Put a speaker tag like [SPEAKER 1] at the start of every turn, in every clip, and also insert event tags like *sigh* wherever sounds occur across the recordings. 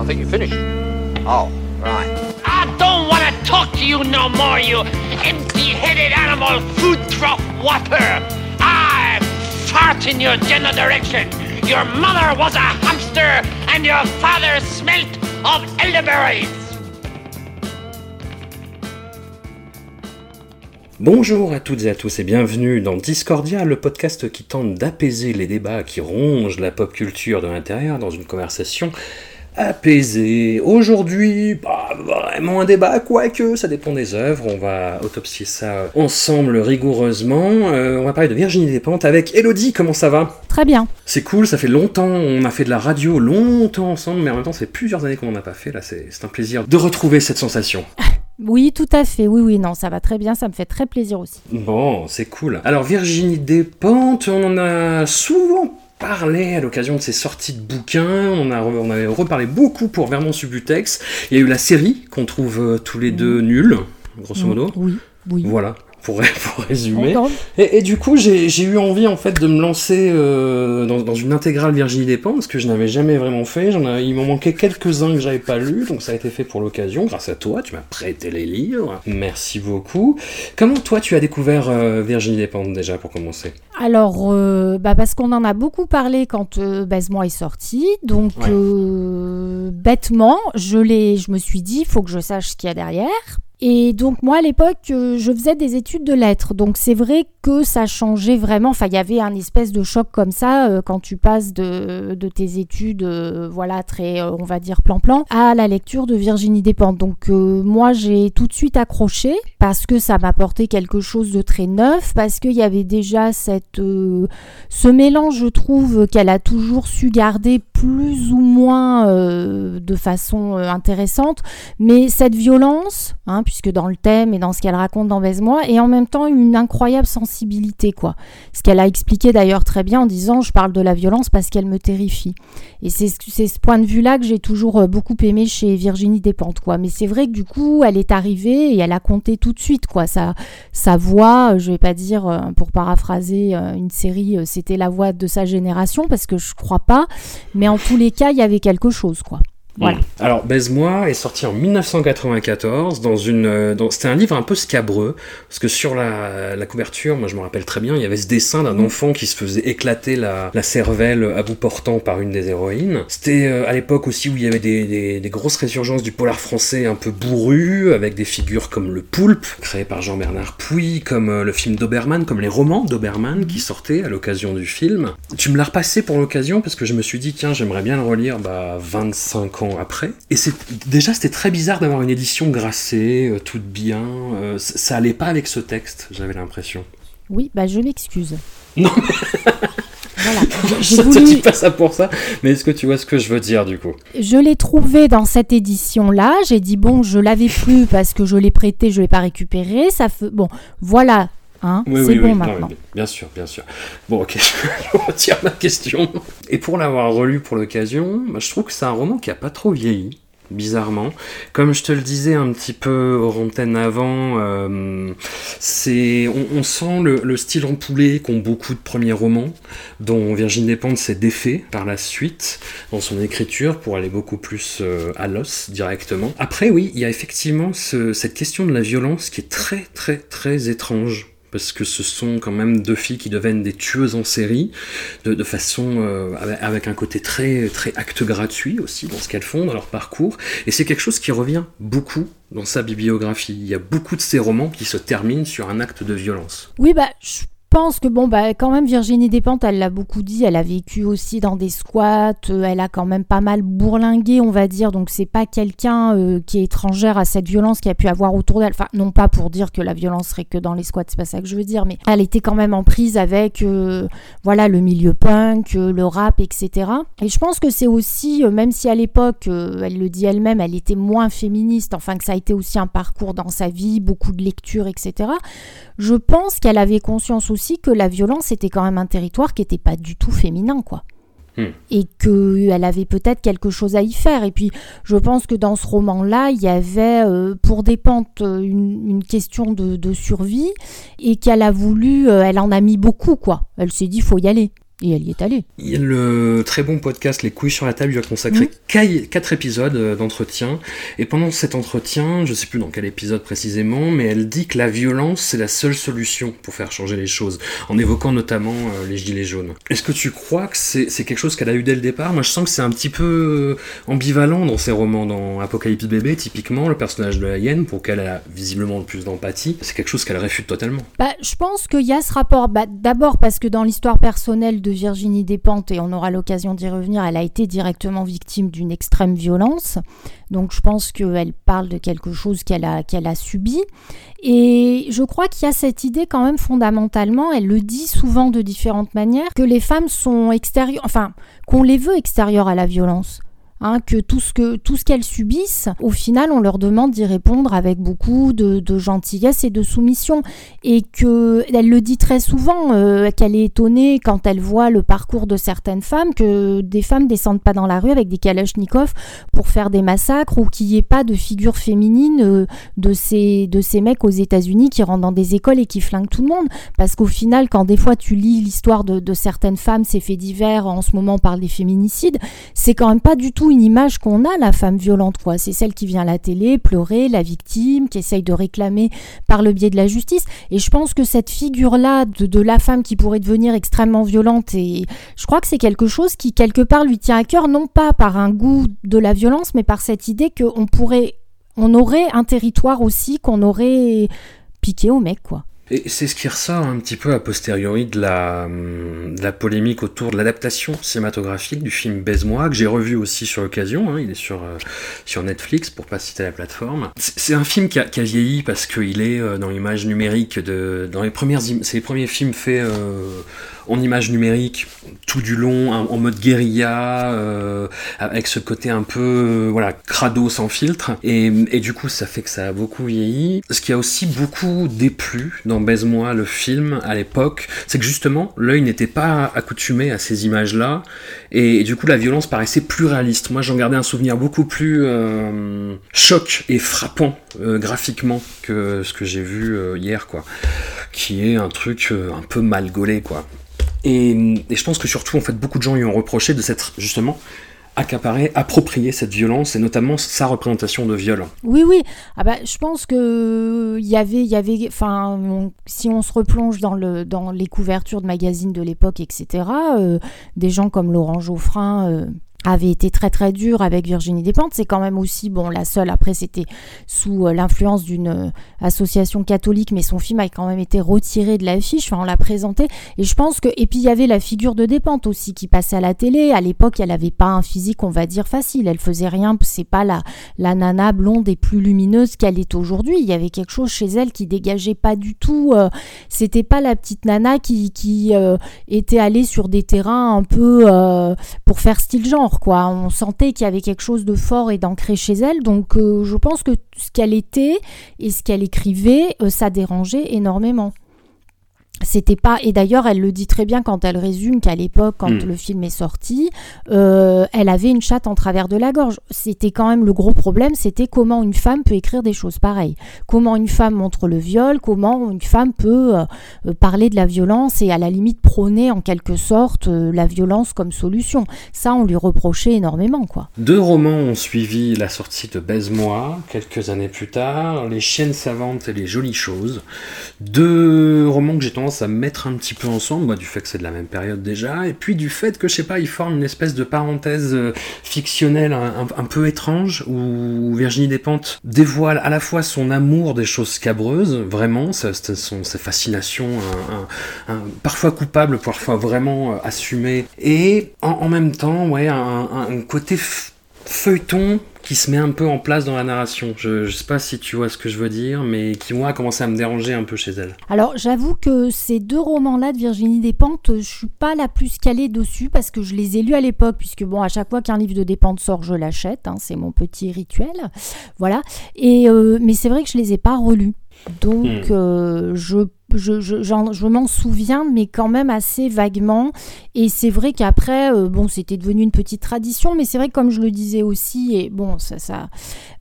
[SPEAKER 1] I think you finished. Oh, right.
[SPEAKER 2] I don't want to talk to you no more, you empty-headed animal food trough whopper. I fart in your general direction. Your mother was a hamster and your father smelt of elderberries.
[SPEAKER 3] Bonjour à toutes et à tous et bienvenue dans Discordia, le podcast qui tente d'apaiser les débats qui rongent la pop culture de l'intérieur dans une conversation apaisée. Aujourd'hui, pas vraiment un débat, quoique ça dépend des œuvres, on va autopsier ça ensemble rigoureusement. Euh, on va parler de Virginie Despentes avec Elodie, comment ça va?
[SPEAKER 4] Très bien.
[SPEAKER 3] C'est cool, ça fait longtemps, on a fait de la radio longtemps ensemble, mais en même temps, ça fait plusieurs années qu'on n'en a pas fait. Là, c'est c'est un plaisir de retrouver cette sensation. *laughs*
[SPEAKER 4] Oui, tout à fait. Oui, oui, non, ça va très bien. Ça me fait très plaisir aussi.
[SPEAKER 3] Bon, c'est cool. Alors, Virginie Despentes, on en a souvent parlé à l'occasion de ses sorties de bouquins. On, a, on avait reparlé beaucoup pour Vernon Subutex. Il y a eu la série qu'on trouve euh, tous les deux nuls, grosso modo.
[SPEAKER 4] Oui, oui.
[SPEAKER 3] Voilà, pour, *laughs* pour résumer. Et, et du coup, j'ai eu envie en fait de me lancer euh, dans, dans une intégrale Virginie Despentes, ce que je n'avais jamais vraiment fait. J'en il m'en manquait quelques-uns que j'avais pas lus, donc ça a été fait pour l'occasion. Grâce à toi, tu m'as prêté les livres. Merci beaucoup. Comment toi, tu as découvert euh, Virginie Despentes déjà pour commencer?
[SPEAKER 4] Alors, euh, bah parce qu'on en a beaucoup parlé quand euh, Baise-moi est sorti. Donc,
[SPEAKER 3] Ouais.
[SPEAKER 4] bêtement, je, je me suis dit, il faut que je sache ce qu'il y a derrière. Et donc, moi, à l'époque, euh, je faisais des études de lettres. Donc, c'est vrai que ça changeait vraiment. Enfin, il y avait un espèce de choc comme ça euh, quand tu passes de, de tes études, euh, voilà, très, on va dire, plan-plan, à la lecture de Virginie Despentes. Donc, moi, j'ai tout de suite accroché parce que ça m'apportait quelque chose de très neuf, parce qu'il y avait déjà cette, ce mélange, je trouve, qu'elle a toujours su garder plus ou moins euh, de façon euh, intéressante, mais cette violence, hein, puisque dans le thème et dans ce qu'elle raconte dans Baise-moi, et en même temps une incroyable sensibilité, quoi. Ce qu'elle a expliqué d'ailleurs très bien en disant je parle de la violence parce qu'elle me terrifie. Et c'est ce point de vue-là que j'ai toujours euh, beaucoup aimé chez Virginie Despentes, quoi. Mais c'est vrai que du coup, elle est arrivée et elle a compté tout de suite, quoi. Sa, sa voix, je vais pas dire, pour paraphraser une série, c'était la voix de sa génération, parce que je crois pas. Mais en tous les cas, il y avait quelque chose, quoi. Voilà.
[SPEAKER 3] Mm. Alors, Baise-moi est sorti en 1994 dans une. euh, dans- C'était un livre un peu scabreux, parce que sur la, la couverture, moi je me rappelle très bien, il y avait ce dessin d'un enfant qui se faisait éclater la, la cervelle à bout portant par une des héroïnes. C'était euh, à l'époque aussi où il y avait des, des- des grosses résurgences du polar français un peu bourru, avec des figures comme Le Poulpe, créé par Jean-Bernard Puy, comme euh, le film d'Obermann, comme les romans d'Obermann qui sortaient à l'occasion du film. Tu me l'as repassé pour l'occasion parce que je me suis dit, tiens, j'aimerais bien le relire bah, 25 ans après. Et c'est déjà, c'était très bizarre d'avoir une édition grassée, euh, toute bien. euh, ça allait pas avec ce texte, j'avais l'impression.
[SPEAKER 4] Oui, bah je m'excuse.
[SPEAKER 3] Non, *laughs*
[SPEAKER 4] Voilà. *laughs*
[SPEAKER 3] Te
[SPEAKER 4] voulu-
[SPEAKER 3] dit pas ça pour ça, mais est-ce que tu vois ce que je veux dire du coup?
[SPEAKER 4] Je l'ai trouvé dans cette édition-là. J'ai dit bon, je l'avais plus parce que je l'ai prêté, je l'ai pas récupéré. Ça fait bon, voilà, hein,
[SPEAKER 3] Oui,
[SPEAKER 4] c'est
[SPEAKER 3] oui,
[SPEAKER 4] bon
[SPEAKER 3] oui,
[SPEAKER 4] maintenant.
[SPEAKER 3] bien sûr, bien sûr. Bon, ok, *laughs* je retire ma question. Et pour l'avoir relu pour l'occasion, bah, je trouve que c'est un roman qui a pas trop vieilli, bizarrement. Comme je te le disais un petit peu hors antenne avant, euh, c'est, on, on sent le, le style empoulé qu'ont beaucoup de premiers romans, dont Virginie Despentes s'est défait par la suite dans son écriture pour aller beaucoup plus euh, à l'os directement. Après, oui, il y a effectivement ce- cette question de la violence qui est très, très, très étrange. Parce que ce sont quand même deux filles qui deviennent des tueuses en série, de, de façon euh, avec, un côté très très acte gratuit aussi dans ce qu'elles font, dans leur parcours. Et c'est quelque chose qui revient beaucoup dans sa bibliographie. Il y a beaucoup de ces romans qui se terminent sur un acte de violence.
[SPEAKER 4] Oui, bah, pense que bon bah quand même Virginie Despentes elle l'a beaucoup dit elle a vécu aussi dans des squats euh, elle a quand même pas mal bourlingué on va dire donc c'est pas quelqu'un euh, qui est étrangère à cette violence qui a pu avoir autour d'elle. Enfin non pas pour dire que la violence serait que dans les squats c'est pas ça que je veux dire mais elle était quand même en prise avec euh, voilà le milieu punk le rap etc et je pense que c'est aussi même si à l'époque elle le dit elle-même elle était moins féministe enfin que ça a été aussi un parcours dans sa vie beaucoup de lectures etc je pense qu'elle avait conscience aussi que la violence était quand même un territoire qui n'était pas du tout féminin, quoi. Hmm. Et qu'elle avait peut-être quelque chose à y faire. Et puis, je pense que dans ce roman-là, il y avait euh, pour des pentes une, question de, de, survie et qu'elle a voulu, euh, elle en a mis beaucoup, quoi. Elle s'est dit, faut y aller. Et elle y est allée.
[SPEAKER 3] Le très bon podcast Les couilles sur la table lui a consacré 4 épisodes euh, d'entretien. Et pendant cet entretien, je sais plus dans quel épisode précisément, mais elle dit que la violence c'est la seule solution pour faire changer les choses, en évoquant notamment euh, les gilets jaunes. Est-ce que tu crois que c'est quelque chose qu'elle a eu dès le départ? Moi je sens que c'est un petit peu euh, ambivalent dans ses romans. Dans Apocalypse Bébé, typiquement, le personnage de la hyène, pour qu'elle a visiblement le plus d'empathie, c'est quelque chose qu'elle réfute totalement.
[SPEAKER 4] Bah, je pense qu'il y a ce rapport. Bah, D'abord parce que dans l'histoire personnelle de Virginie Despentes, et on aura l'occasion d'y revenir, elle a été directement victime d'une extrême violence. Donc je pense qu'elle parle de quelque chose qu'elle a, qu'elle a subi. Et je crois qu'il y a cette idée quand même fondamentalement, elle le dit souvent de différentes manières, que les femmes sont extérieures, enfin qu'on les veut extérieures à la violence. Hein, que tout ce que tout ce qu'elles subissent, au final, on leur demande d'y répondre avec beaucoup de, gentillesse et de soumission, et que elle le dit très souvent euh, qu'elle est étonnée quand elle voit le parcours de certaines femmes, que des femmes descendent pas dans la rue avec des kalachnikovs pour faire des massacres, ou qu'il n'y ait pas de figure féminine euh, de ces de ces mecs aux États-Unis qui rentrent dans des écoles et qui flinguent tout le monde, parce qu'au final, quand des fois tu lis l'histoire de, de certaines femmes, ces faits divers, en ce moment on parle des féminicides, c'est quand même pas du tout une image qu'on a, la femme violente, quoi. C'est celle qui vient à la télé pleurer, la victime, qui essaye de réclamer par le biais de la justice. Et je pense que cette figure-là de, la femme qui pourrait devenir extrêmement violente, et je crois que c'est quelque chose qui, quelque part, lui tient à cœur, non pas par un goût de la violence, mais par cette idée qu'on pourrait, on aurait un territoire aussi qu'on aurait piqué au mec, quoi.
[SPEAKER 3] Et c'est ce qui ressort un petit peu a posteriori de la, la polémique autour de l'adaptation cinématographique du film Baise-moi, que j'ai revu aussi sur l'occasion, hein, il est sur, euh, sur Netflix pour pas citer la plateforme. C'est un film qui a, qui a vieilli parce qu'il est euh, dans l'image numérique, de, dans les premières, c'est les premiers films faits euh, en image numérique tout du long, en, mode guérilla, euh, avec ce côté un peu euh, voilà crado sans filtre. Et, du coup, ça fait que ça a beaucoup vieilli. Ce qui a aussi beaucoup déplu dans Baise-moi, le film, à l'époque, c'est que justement, l'œil n'était pas accoutumé à ces images-là. Et, du coup, la violence paraissait plus réaliste. Moi, j'en gardais un souvenir beaucoup plus euh, choc et frappant graphiquement que ce que j'ai vu hier, quoi. Qui est un truc un peu mal gaulé, quoi. Et, je pense que surtout, en fait, beaucoup de gens lui ont reproché de s'être justement accaparé, approprié cette violence et notamment sa représentation de viol.
[SPEAKER 4] Oui, oui. Ah bah, je pense que il y avait, il y avait, enfin, si on se replonge dans le, dans les couvertures de magazines de l'époque, etc. Euh, des gens comme Laurent Geoffrin. Euh, avait été très très dur avec Virginie Despentes. C'est quand même aussi, bon, la seule, après c'était sous euh, l'influence d'une euh, association catholique, mais son film a quand même été retiré de l'affiche, enfin on l'a présenté. Et je pense que, et puis il y avait la figure de Despentes aussi qui passait à la télé. À l'époque, elle n'avait pas un physique, on va dire, facile. Elle faisait rien, c'est pas la, la nana blonde et plus lumineuse qu'elle est aujourd'hui. Il y avait quelque chose chez elle qui dégageait pas du tout. Euh, c'était pas la petite nana qui, qui était allée sur des terrains un peu pour faire style genre. On sentait qu'il y avait quelque chose de fort et d'ancré chez elle. Donc euh, je pense que ce qu'elle était et ce qu'elle écrivait, euh, ça dérangeait énormément c'était pas et d'ailleurs elle le dit très bien quand elle résume qu'à l'époque quand hmm. le film est sorti euh, elle avait une chatte en travers de la gorge. C'était quand même le gros problème c'était comment une femme peut écrire des choses pareilles. Comment une femme montre le viol comment une femme peut euh, euh, parler de la violence et à la limite prôner en quelque sorte la violence comme solution. Ça on lui reprochait énormément quoi.
[SPEAKER 3] Deux romans ont suivi la sortie de Baise-moi quelques années plus tard Les chiennes savantes et les jolies choses. Deux romans que j'ai tendance à mettre un petit peu ensemble, du fait que c'est de la même période déjà, et puis du fait que, je sais pas, ils forment une espèce de parenthèse euh, fictionnelle un, peu étrange, où Virginie Despentes dévoile à la fois son amour des choses scabreuses, vraiment, sa, son, fascination, parfois coupable, parfois vraiment euh, assumé, et en, même temps, ouais, un, côté feuilleton qui se met un peu en place dans la narration. Je, je sais pas si tu vois ce que je veux dire, mais qui moi a commencé à me déranger un peu chez elle.
[SPEAKER 4] Alors j'avoue que ces deux romans-là de Virginie Despentes, je suis pas la plus calée dessus parce que je les ai lus à l'époque, puisque bon à chaque fois qu'un livre de Despentes sort, je l'achète, hein, c'est mon petit rituel, voilà. Et euh, mais c'est vrai que je les ai pas relus. Donc, hmm. euh, je, je, je, je m'en souviens, mais quand même assez vaguement. Et c'est vrai qu'après, euh, bon, c'était devenu une petite tradition, mais c'est vrai que comme je le disais aussi, et bon, ça, ça,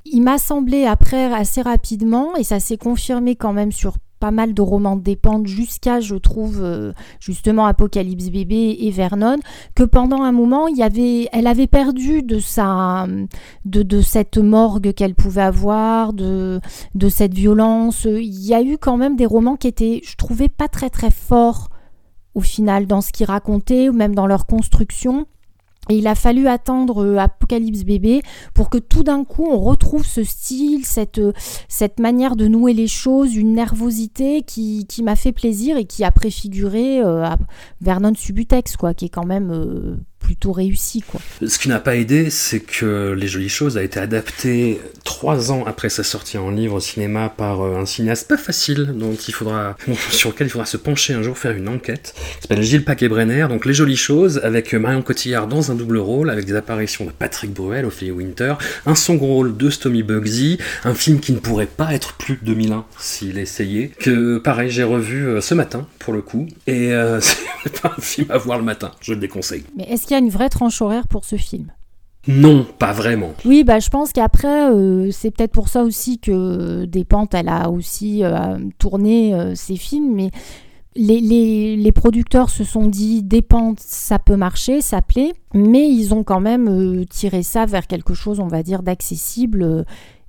[SPEAKER 4] il m'a semblé après assez rapidement, et ça s'est confirmé quand même sur pas mal de romans dépendent jusqu'à, je trouve, euh, justement Apocalypse Bébé et Vernon, que pendant un moment, il y avait, elle avait perdu de sa, de, de cette morgue qu'elle pouvait avoir, de, de cette violence. Il y a eu quand même des romans qui étaient, je trouvais, pas très très forts au final dans ce qu'ils racontaient ou même dans leur construction. Il a fallu attendre euh, Apocalypse Bébé pour que tout d'un coup on retrouve ce style, cette, euh, cette manière de nouer les choses, une nervosité qui, qui m'a fait plaisir et qui a préfiguré euh, Vernon Subutex, quoi, qui est quand même plutôt réussi. Quoi.
[SPEAKER 3] Ce qui n'a pas aidé, c'est que Les Jolies Choses a été adapté trois ans après sa sortie en livre au cinéma par euh, un cinéaste pas facile, dont il faudra, *laughs* sur lequel il faudra se pencher un jour, faire une enquête, qui s'appelle Gilles Paquet-Brenner. Donc Les Jolies Choses, avec Marion Cotillard dans un double rôle, avec des apparitions de Patrick Bruel, Ophélie Winter, un second rôle de Stomy Bugsy, un film qui ne pourrait pas être plus de 2001 s'il essayait, que pareil, j'ai revu euh, ce matin, pour le coup, et euh, *laughs* c'est pas un film à voir le matin, je le déconseille.
[SPEAKER 4] Mais est-ce qu'il y a une vraie tranche horaire pour ce film.
[SPEAKER 3] Non, pas vraiment.
[SPEAKER 4] Oui, bah, je pense qu'après, euh, c'est peut-être pour ça aussi que Despentes, elle a aussi euh, tourné euh, ses films, mais les, les, producteurs se sont dit Despentes, ça peut marcher, ça plaît, mais ils ont quand même tiré ça vers quelque chose, on va dire, d'accessible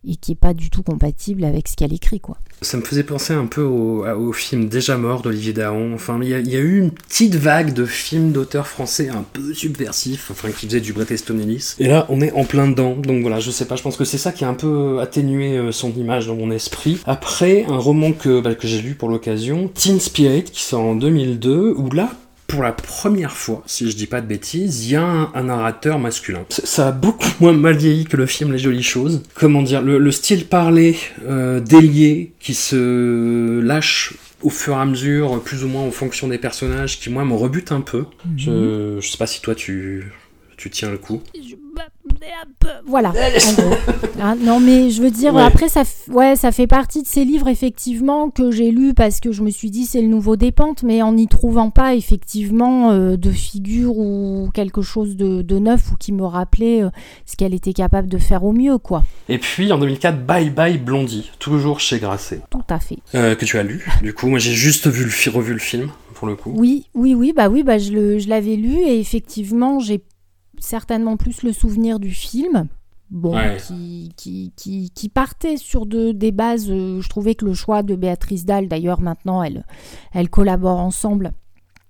[SPEAKER 4] et qui est pas du tout compatible avec ce qu'elle écrit quoi.
[SPEAKER 3] Ça me faisait penser un peu au, film Déjà mort d'Olivier Dahan. Enfin, il y, a eu une petite vague de films d'auteurs français un peu subversifs, enfin qui faisaient du Bret Easton. Et là, on est en plein dedans. Donc voilà, je sais pas, je pense que c'est ça qui a un peu atténué euh, son image dans mon esprit. Après, un roman que, bah, que j'ai lu pour l'occasion, Teen Spirit, qui sort en 2002, où là, pour la première fois, si je dis pas de bêtises, il y a un, narrateur masculin. Ça a beaucoup *laughs* moins mal vieilli que le film Les Jolies Choses. Comment dire, le, style parlé, euh, délié, qui se lâche au fur et à mesure, plus ou moins en fonction des personnages, qui moi me rebute un peu. Mhm. je, je sais pas si toi tu, tu tiens le coup.
[SPEAKER 4] Bah, voilà. *laughs* Hein, non, mais je veux dire, après, ça, ouais, ça fait partie de ces livres, effectivement, que j'ai lus parce que je me suis dit, c'est le nouveau Dépente, mais en n'y trouvant pas, effectivement, euh, de figure ou quelque chose de, neuf ou qui me rappelait euh, ce qu'elle était capable de faire au mieux, quoi.
[SPEAKER 3] Et puis, en 2004, Bye Bye Blondie, toujours chez Grasset.
[SPEAKER 4] Tout à fait.
[SPEAKER 3] Euh, que tu as lu, *laughs* du coup. Moi, j'ai juste vu le, revu le film, pour le coup.
[SPEAKER 4] Oui, oui, oui, bah oui, bah je l'avais lu et effectivement, j'ai certainement plus le souvenir du film. Bon, qui, qui, qui, qui, partait sur de, des bases. Euh, je trouvais que le choix de Béatrice Dalle, d'ailleurs, maintenant, elle, elle collabore ensemble,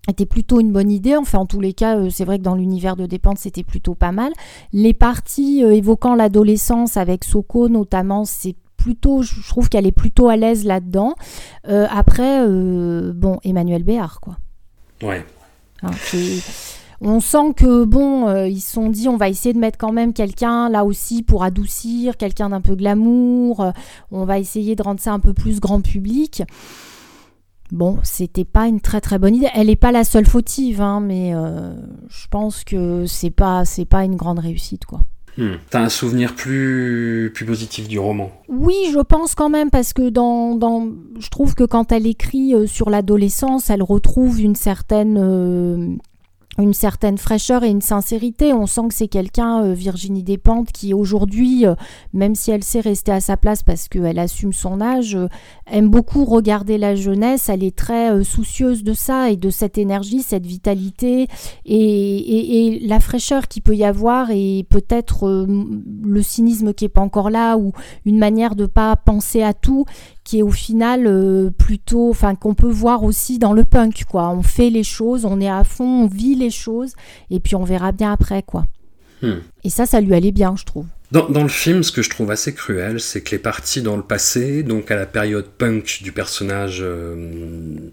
[SPEAKER 4] était plutôt une bonne idée. Enfin, en tous les cas, euh, c'est vrai que dans l'univers de Dépente, c'était plutôt pas mal. Les parties euh, évoquant l'adolescence avec Soko, notamment, c'est plutôt, je trouve qu'elle est plutôt à l'aise là-dedans. après, bon, Emmanuel Béard, quoi.
[SPEAKER 3] Ouais.
[SPEAKER 4] Hein, on sent que bon, euh, ils se sont dit on va essayer de mettre quand même quelqu'un là aussi pour adoucir, quelqu'un d'un peu glamour. Euh, on va essayer de rendre ça un peu plus grand public. Bon, c'était pas une très très bonne idée. Elle n'est pas la seule fautive, hein, mais euh, je pense que c'est pas c'est pas une grande réussite quoi.
[SPEAKER 3] Hmm. T'as un souvenir plus, plus positif du roman?
[SPEAKER 4] Oui, je pense quand même, parce que dans, dans je trouve que quand elle écrit sur l'adolescence, elle retrouve une certaine une certaine fraîcheur et une sincérité. On sent que c'est quelqu'un, euh, Virginie Despentes, qui aujourd'hui, euh, même si elle sait rester à sa place parce qu'elle assume son âge, euh, aime beaucoup regarder la jeunesse. Elle est très soucieuse de ça et de cette énergie, cette vitalité et, et, la fraîcheur qui peut y avoir et peut-être le cynisme qui est pas encore là ou une manière de pas penser à tout qui est au final euh, plutôt, enfin qu'on peut voir aussi dans le punk, quoi. On fait les choses, on est à fond, on vit les choses, et puis on verra bien après, quoi.
[SPEAKER 3] Hmm.
[SPEAKER 4] Et ça, ça lui allait bien, je trouve.
[SPEAKER 3] Dans, dans, le film, ce que je trouve assez cruel, c'est que les parties dans le passé, donc à la période punk du personnage euh,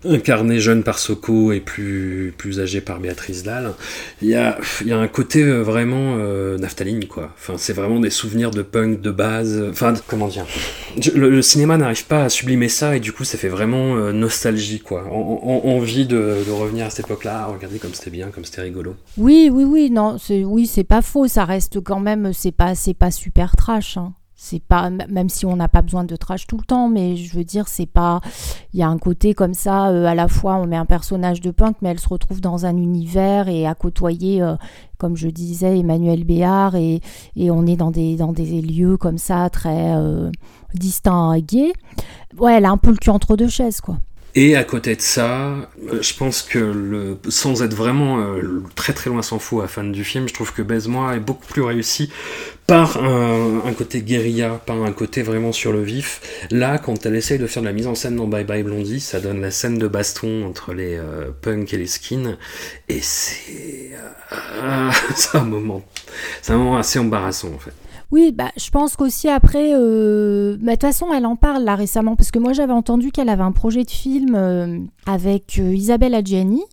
[SPEAKER 3] incarné jeune par Soko et plus, plus âgé par Béatrice Dalle, il y a, y a un côté euh, vraiment euh, naphtaline, quoi. Enfin, c'est vraiment des souvenirs de punk de base. Enfin, comment dire? Le, le, cinéma n'arrive pas à sublimer ça et du coup, ça fait vraiment euh, nostalgie, quoi. En, en, envie de, de, revenir à cette époque-là, regarder comme c'était bien, comme c'était rigolo.
[SPEAKER 4] Oui, oui, oui, non, oui, c'est pas faux, ça reste quand même, c'est pas, c'est pas super trash. Hein. C'est pas même si on n'a pas besoin de trash tout le temps, mais je veux dire c'est pas. Il y a un côté comme ça. Euh, à la fois on met un personnage de punk, mais elle se retrouve dans un univers et à côtoyer, euh, comme je disais, Emmanuel Béard et, et, on est dans des dans des lieux comme ça très euh, distingués. Ouais, elle a un peu le cul entre deux chaises quoi.
[SPEAKER 3] Et à côté de ça, je pense que sans être vraiment euh, très très loin s'en fout à fan du film, je trouve que Baise-moi est beaucoup plus réussi par un, côté guérilla, par un côté vraiment sur le vif. Là, quand elle essaye de faire de la mise en scène dans Bye Bye Blondie, ça donne la scène de baston entre les euh, punks et les skins, et c'est euh, *laughs* c'est un moment assez embarrassant en fait.
[SPEAKER 4] Oui, bah, je pense qu'aussi après, euh, bah, de toute façon, elle en parle là récemment, parce que moi j'avais entendu qu'elle avait un projet de film euh, avec euh, Isabelle Adjani.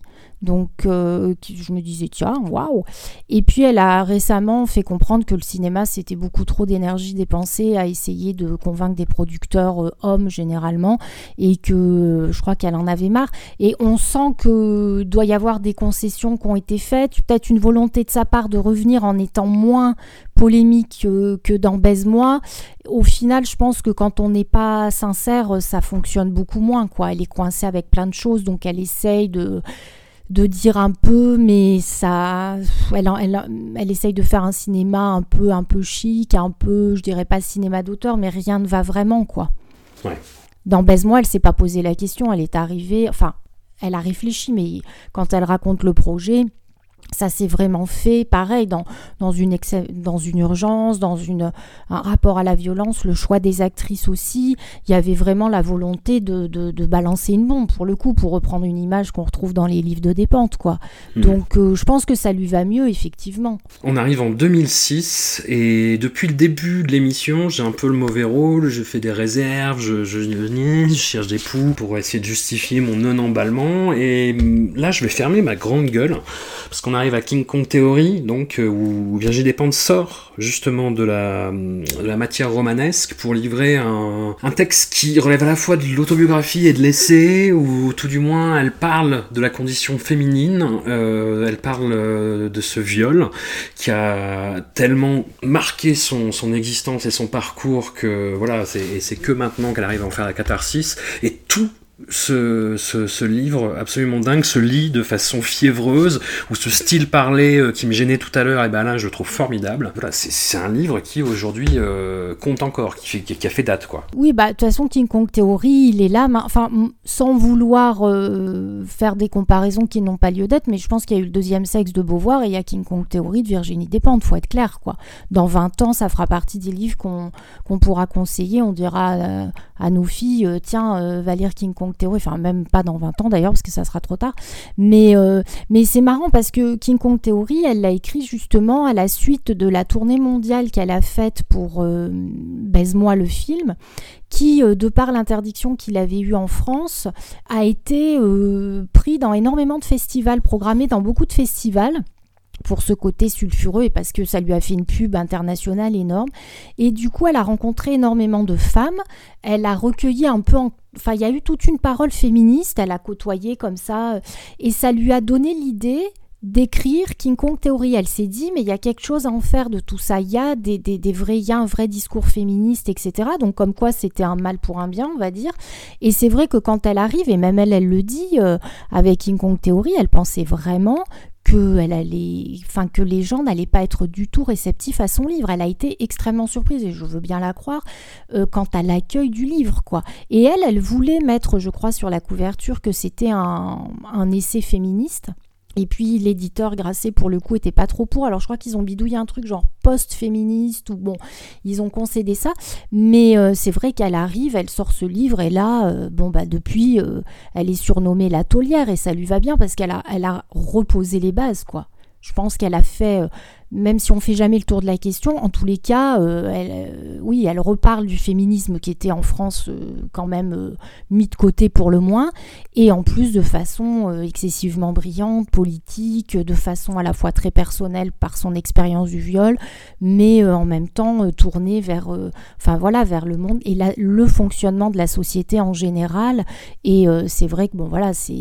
[SPEAKER 4] Donc, euh, je me disais, tiens, waouh! Et puis, elle a récemment fait comprendre que le cinéma, c'était beaucoup trop d'énergie dépensée à essayer de convaincre des producteurs euh, hommes, généralement, et que euh, je crois qu'elle en avait marre. Et on sent que doit y avoir des concessions qui ont été faites, peut-être une volonté de sa part de revenir en étant moins polémique que, dans Baise-moi. Au final, je pense que quand on n'est pas sincère, ça fonctionne beaucoup moins, quoi. Elle est coincée avec plein de choses, donc elle essaye de de dire un peu, mais ça, elle, elle, elle, essaye de faire un cinéma un peu, un peu chic, un peu, je dirais pas cinéma d'auteur, mais rien ne va vraiment, quoi.
[SPEAKER 3] Ouais.
[SPEAKER 4] Dans Baise-moi, elle s'est pas posé la question, elle est arrivée, enfin, elle a réfléchi, mais quand elle raconte le projet, ça s'est vraiment fait pareil dans, dans, une, dans une urgence, dans une, un rapport à la violence, le choix des actrices aussi. Il y avait vraiment la volonté de, de, de balancer une bombe, pour le coup, pour reprendre une image qu'on retrouve dans les livres de Dépente. Quoi. Mmh. Donc euh, je pense que ça lui va mieux, effectivement.
[SPEAKER 3] On arrive en 2006 et depuis le début de l'émission, j'ai un peu le mauvais rôle, je fais des réserves, je, je, je cherche des poux pour essayer de justifier mon non-emballement et là je vais fermer ma grande gueule parce qu'on arrive à King Kong Theory, donc euh, où Virginie Despentes sort justement de la, matière romanesque pour livrer un, texte qui relève à la fois de l'autobiographie et de l'essai, ou tout du moins elle parle de la condition féminine, euh, elle parle de ce viol qui a tellement marqué son, son existence et son parcours que voilà, c'est que maintenant qu'elle arrive à en faire la catharsis, et tout ce, ce, livre absolument dingue se lit de façon fiévreuse, ou ce style parlé euh, qui me gênait tout à l'heure, et ben là je le trouve formidable. Voilà, c'est un livre qui aujourd'hui euh, compte encore, qui, fait, qui, a fait date quoi.
[SPEAKER 4] Oui, bah de toute façon King Kong Theory, il est là, enfin sans vouloir euh, faire des comparaisons qui n'ont pas lieu d'être, mais je pense qu'il y a eu le deuxième sexe de Beauvoir et il y a King Kong Theory de Virginie Despentes, faut être clair quoi. Dans 20 ans, ça fera partie des livres qu'on qu'on pourra conseiller, on dira à nos filles, tiens, va lire King Kong Theory, enfin même pas dans 20 ans d'ailleurs parce que ça sera trop tard. Mais, euh, mais c'est marrant parce que King Kong Theory, elle l'a écrit justement à la suite de la tournée mondiale qu'elle a faite pour euh, Baise-moi le film, qui, euh, de par l'interdiction qu'il avait eue en France, a été euh, pris dans énormément de festivals, programmé dans beaucoup de festivals pour ce côté sulfureux et parce que ça lui a fait une pub internationale énorme. Et du coup, elle a rencontré énormément de femmes. Elle a recueilli un peu, en... enfin, il y a eu toute une parole féministe. Elle a côtoyé comme ça, et ça lui a donné l'idée d'écrire King Kong Theory. Elle s'est dit, mais il y a quelque chose à en faire de tout ça. Il y a des, vrais, il y a un vrai discours féministe, etc. Donc comme quoi c'était un mal pour un bien, on va dire. Et c'est vrai que quand elle arrive, et même elle, elle le dit euh, avec King Kong Theory, elle pensait vraiment que, elle allait, enfin, que les gens n'allaient pas être du tout réceptifs à son livre. Elle a été extrêmement surprise, et je veux bien la croire, euh, quant à l'accueil du livre. quoi. Et elle, elle voulait mettre, je crois, sur la couverture que c'était un essai féministe Et puis l'éditeur Grasset, pour le coup, était pas trop pour. Alors je crois qu'ils ont bidouillé un truc genre post-féministe ou bon, ils ont concédé ça. Mais euh, c'est vrai qu'elle arrive, elle sort ce livre et là, euh, bon bah depuis, euh, elle est surnommée la taulière et ça lui va bien parce qu'elle a, elle a reposé les bases quoi. Je pense qu'elle a fait, même si on fait jamais le tour de la question, en tous les cas, euh, elle, euh, oui, elle reparle du féminisme qui était en France quand même mis de côté pour le moins, et en plus de façon excessivement brillante, politique, de façon à la fois très personnelle par son expérience du viol, mais en même temps tournée vers, enfin voilà, vers le monde et le fonctionnement de la société en général. Et c'est vrai que bon voilà, c'est